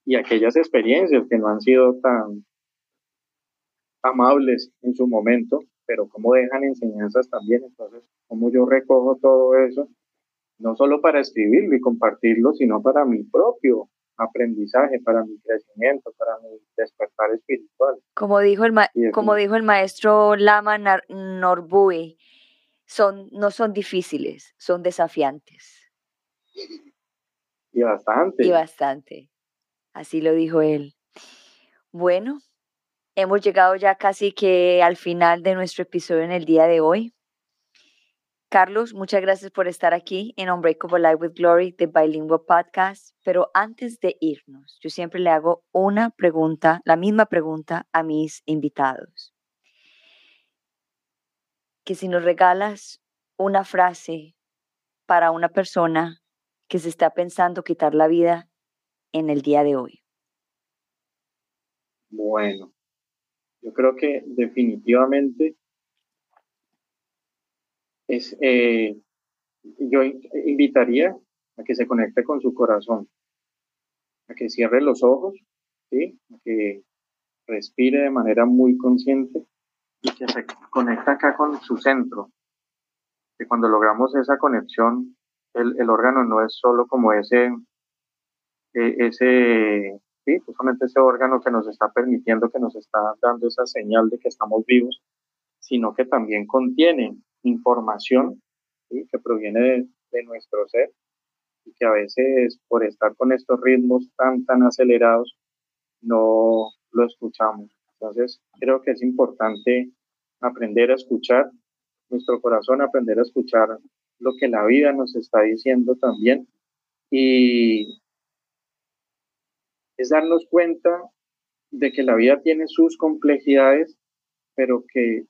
y aquellas experiencias que no han sido tan amables en su momento, pero como dejan enseñanzas también. Entonces, como yo recojo todo eso, no solo para escribirlo y compartirlo, sino para mi propio aprendizaje, para mi crecimiento, para mi despertar espiritual. Como dijo el, como dijo el maestro Lama Norbui, son, no son difíciles, son desafiantes. Y bastante. Y bastante. Así lo dijo él. Bueno, hemos llegado ya casi que al final de nuestro episodio en el día de hoy. Carlos, muchas gracias por estar aquí en Unbreakable Life with Glory de Bilingual Podcast. Pero antes de irnos, yo siempre le hago una pregunta, la misma pregunta a mis invitados. Que si nos regalas una frase para una persona que se está pensando quitar la vida en el día de hoy. Bueno, yo creo que definitivamente es, eh, yo invitaría a que se conecte con su corazón, a que cierre los ojos, ¿sí? a que respire de manera muy consciente y que se conecte acá con su centro. Que cuando logramos esa conexión, el, órgano no es solo como ese, ese, sí, justamente ese órgano que nos está permitiendo, que nos está dando esa señal de que estamos vivos, sino que también contiene información que proviene de, nuestro ser y que a veces por estar con estos ritmos tan, tan acelerados no lo escuchamos. Entonces, creo que es importante aprender a escuchar nuestro corazón, aprender a escuchar lo que la vida nos está diciendo también y es darnos cuenta de que la vida tiene sus complejidades, pero que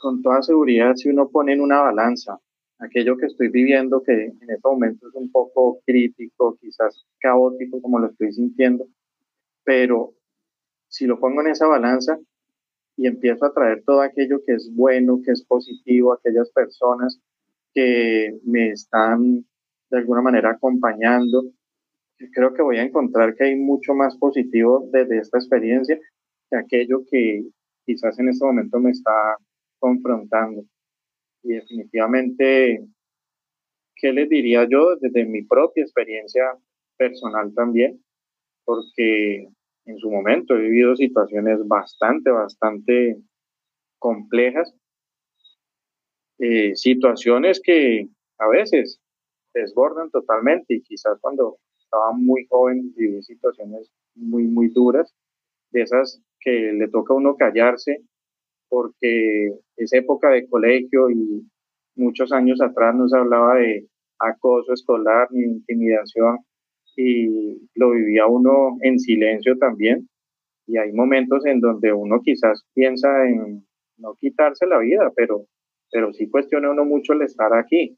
con toda seguridad, si uno pone en una balanza aquello que estoy viviendo, que en este momento es un poco crítico, quizás caótico, como lo estoy sintiendo, pero si lo pongo en esa balanza y empiezo a traer todo aquello que es bueno, que es positivo, aquellas personas que me están de alguna manera acompañando, creo que voy a encontrar que hay mucho más positivo desde esta experiencia que aquello que quizás en este momento me está confrontando. Y definitivamente, ¿qué les diría yo desde mi propia experiencia personal también? Porque en su momento he vivido situaciones bastante, bastante complejas, eh, situaciones que a veces desbordan totalmente y quizás cuando estaba muy joven viví situaciones muy, muy duras, de esas que le toca a uno callarse porque es época de colegio y muchos años atrás nos hablaba de acoso escolar ni intimidación y lo vivía uno en silencio también. Y hay momentos en donde uno quizás piensa en no quitarse la vida, pero, pero sí cuestiona uno mucho el estar aquí.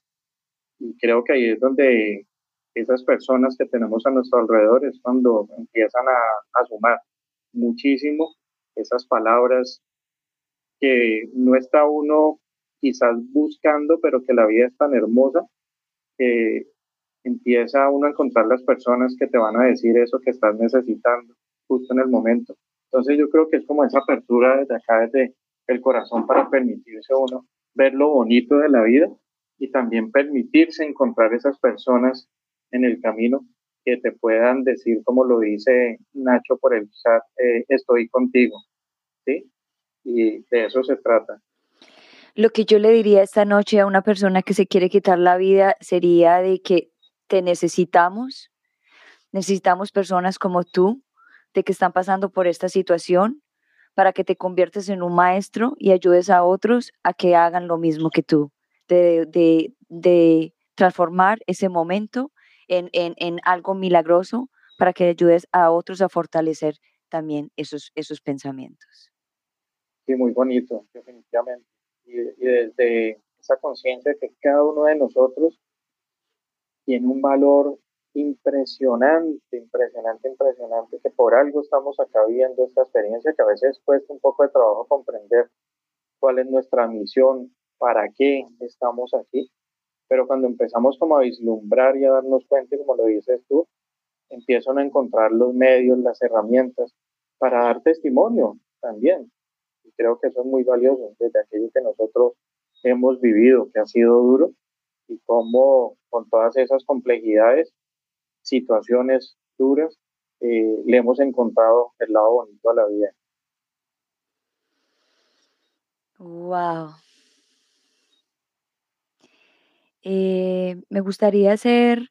Y creo que ahí es donde esas personas que tenemos a nuestro alrededor es cuando empiezan a, a sumar muchísimo esas palabras que no está uno quizás buscando, pero que la vida es tan hermosa que empieza uno a encontrar las personas que te van a decir eso que estás necesitando justo en el momento. Entonces yo creo que es como esa apertura desde acá, desde el corazón para permitirse uno ver lo bonito de la vida y también permitirse encontrar esas personas en el camino que te puedan decir, como lo dice Nacho por el chat, eh, estoy contigo, ¿sí? Y de eso se trata. Lo que yo le diría esta noche a una persona que se quiere quitar la vida sería de que te necesitamos, necesitamos personas como tú, de que están pasando por esta situación, para que te conviertas en un maestro y ayudes a otros a que hagan lo mismo que tú, de, de, de transformar ese momento en, en, en, algo milagroso para que ayudes a otros a fortalecer también esos, esos pensamientos. Sí, muy bonito, definitivamente. Y, y desde esa conciencia que cada uno de nosotros tiene un valor impresionante, impresionante, impresionante, que por algo estamos acá viendo esta experiencia que a veces cuesta un poco de trabajo comprender cuál es nuestra misión, para qué estamos aquí, pero cuando empezamos como a vislumbrar y a darnos cuenta, como lo dices tú, empiezan a encontrar los medios, las herramientas para dar testimonio también. Y creo que eso es muy valioso desde aquello que nosotros hemos vivido, que ha sido duro, y cómo con todas esas complejidades situaciones duras, eh, le hemos encontrado el lado bonito a la vida. Wow. Eh, me gustaría hacer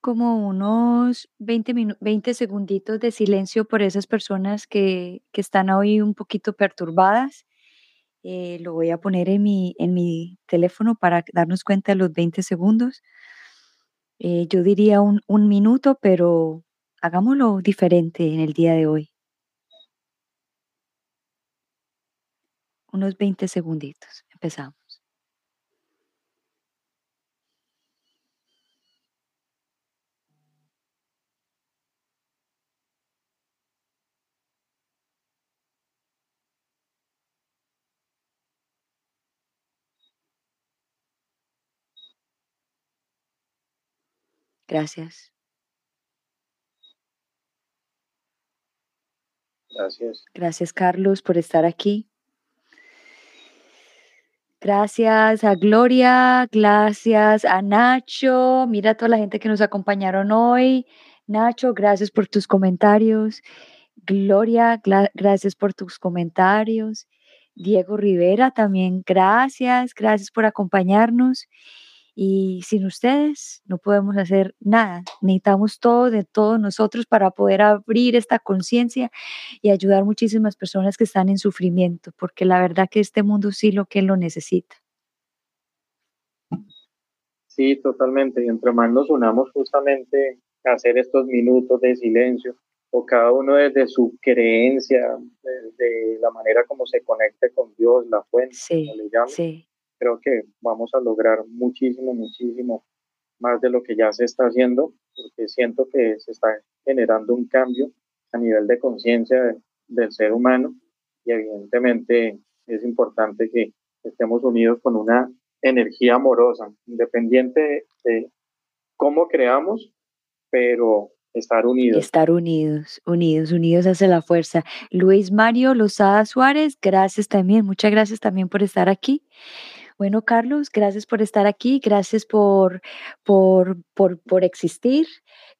como unos 20, 20 segunditos de silencio por esas personas que, que están hoy un poquito perturbadas. Eh, lo voy a poner en mi, en mi teléfono para darnos cuenta de los 20 segundos. Eh, yo diría un, un minuto, pero hagámoslo diferente en el día de hoy. Unos 20 segunditos. Empezamos. Gracias. Gracias. Gracias, Carlos, por estar aquí. Gracias a Gloria, gracias a Nacho. Mira a toda la gente que nos acompañaron hoy. Nacho, gracias por tus comentarios. Gloria, gracias por tus comentarios. Diego Rivera, también gracias, gracias por acompañarnos. Y sin ustedes no podemos hacer nada. Necesitamos todo de todos nosotros para poder abrir esta conciencia y ayudar muchísimas personas que están en sufrimiento, porque la verdad que este mundo sí lo que lo necesita. Sí, totalmente. Y entre más nos unamos justamente a hacer estos minutos de silencio, o cada uno desde su creencia, desde la manera como se conecte con Dios, la fuente, como le llaman, sí creo que vamos a lograr muchísimo, muchísimo más de lo que ya se está haciendo, porque siento que se está generando un cambio a nivel de conciencia del ser humano y evidentemente es importante que estemos unidos con una energía amorosa, independiente de cómo creamos, pero estar unidos. Estar unidos, unidos, unidos hace la fuerza. Luis Mario Lozada Suárez, gracias también, muchas gracias también por estar aquí. Bueno, Carlos, gracias por estar aquí, gracias por, por, por, por existir,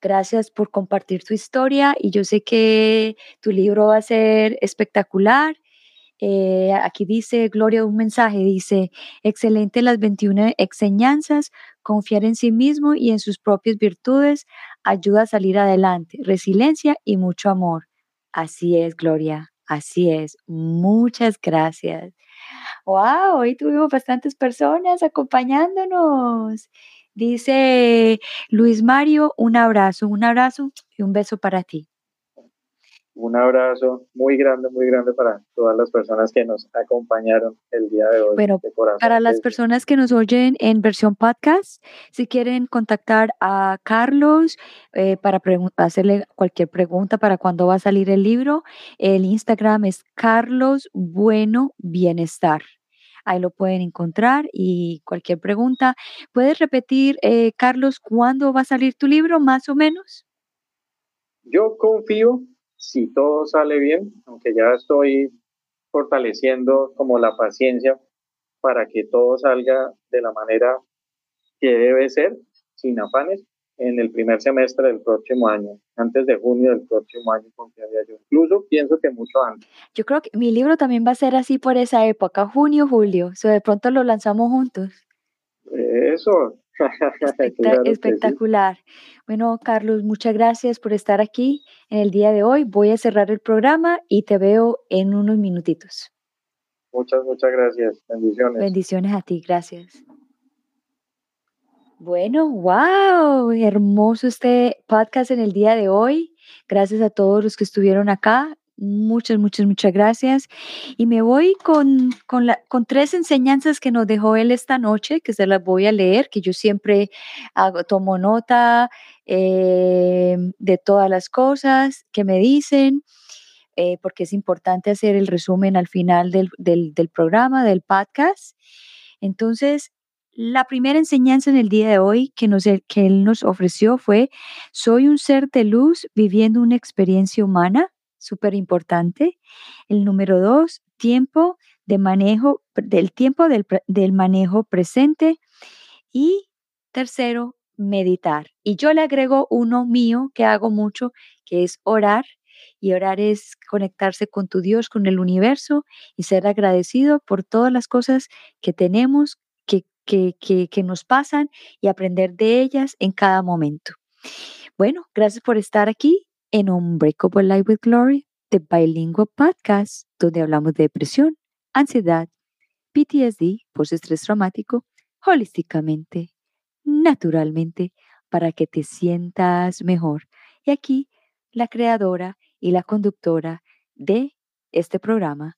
gracias por compartir tu historia y yo sé que tu libro va a ser espectacular. Eh, aquí dice Gloria un mensaje, dice, excelente las 21 enseñanzas, confiar en sí mismo y en sus propias virtudes ayuda a salir adelante, resiliencia y mucho amor. Así es, Gloria, así es. Muchas gracias. Wow, hoy tuvimos bastantes personas acompañándonos. Dice Luis Mario, un abrazo, un abrazo y un beso para ti un abrazo muy grande, muy grande para todas las personas que nos acompañaron el día de hoy. Bueno, para las personas que nos oyen en versión podcast, si quieren contactar a Carlos eh, para hacerle cualquier pregunta para cuándo va a salir el libro, el Instagram es Carlos Bueno Bienestar. Ahí lo pueden encontrar y cualquier pregunta. ¿Puedes repetir, eh, Carlos, cuándo va a salir tu libro, más o menos? Yo confío si todo sale bien, aunque ya estoy fortaleciendo como la paciencia para que todo salga de la manera que debe ser, sin afanes, en el primer semestre del próximo año, antes de junio del próximo año, confiaría yo. Incluso pienso que mucho antes. Yo creo que mi libro también va a ser así por esa época, junio, julio. O de pronto lo lanzamos juntos. Eso. *laughs* espectacular. Bueno, Carlos, muchas gracias por estar aquí en el día de hoy. Voy a cerrar el programa y te veo en unos minutitos. Muchas, muchas gracias. Bendiciones. Bendiciones a ti, gracias. Bueno, wow, hermoso este podcast en el día de hoy. Gracias a todos los que estuvieron acá. Muchas, muchas, muchas gracias. Y me voy con, con, tres enseñanzas que nos dejó él esta noche, que se las voy a leer, que yo siempre hago, tomo nota eh, de todas las cosas que me dicen, eh, porque es importante hacer el resumen al final del, del, del programa, del podcast. Entonces, la primera enseñanza en el día de hoy que, nos, que él nos ofreció fue, soy un ser de luz viviendo una experiencia humana súper importante. El número dos, tiempo de manejo, del tiempo del, del manejo presente. Y tercero, meditar. Y yo le agrego uno mío que hago mucho, que es orar. Y orar es conectarse con tu Dios, con el universo y ser agradecido por todas las cosas que tenemos, que, que, que, que nos pasan y aprender de ellas en cada momento. Bueno, gracias por estar aquí en Unbreakable Life with Glory, de Bilingual Podcast, donde hablamos de depresión, ansiedad, PTSD, post-estrés traumático, holísticamente, naturalmente, para que te sientas mejor. Y aquí, la creadora y la conductora de este programa,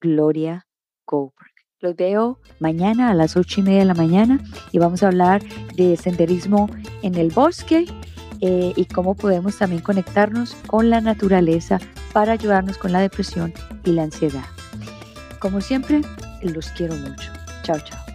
Gloria Goldberg. Los veo mañana a las ocho y media de la mañana y vamos a hablar de senderismo en el bosque eh, y cómo podemos también conectarnos con la naturaleza para ayudarnos con la depresión y la ansiedad. Como siempre, los quiero mucho. Chao, chao.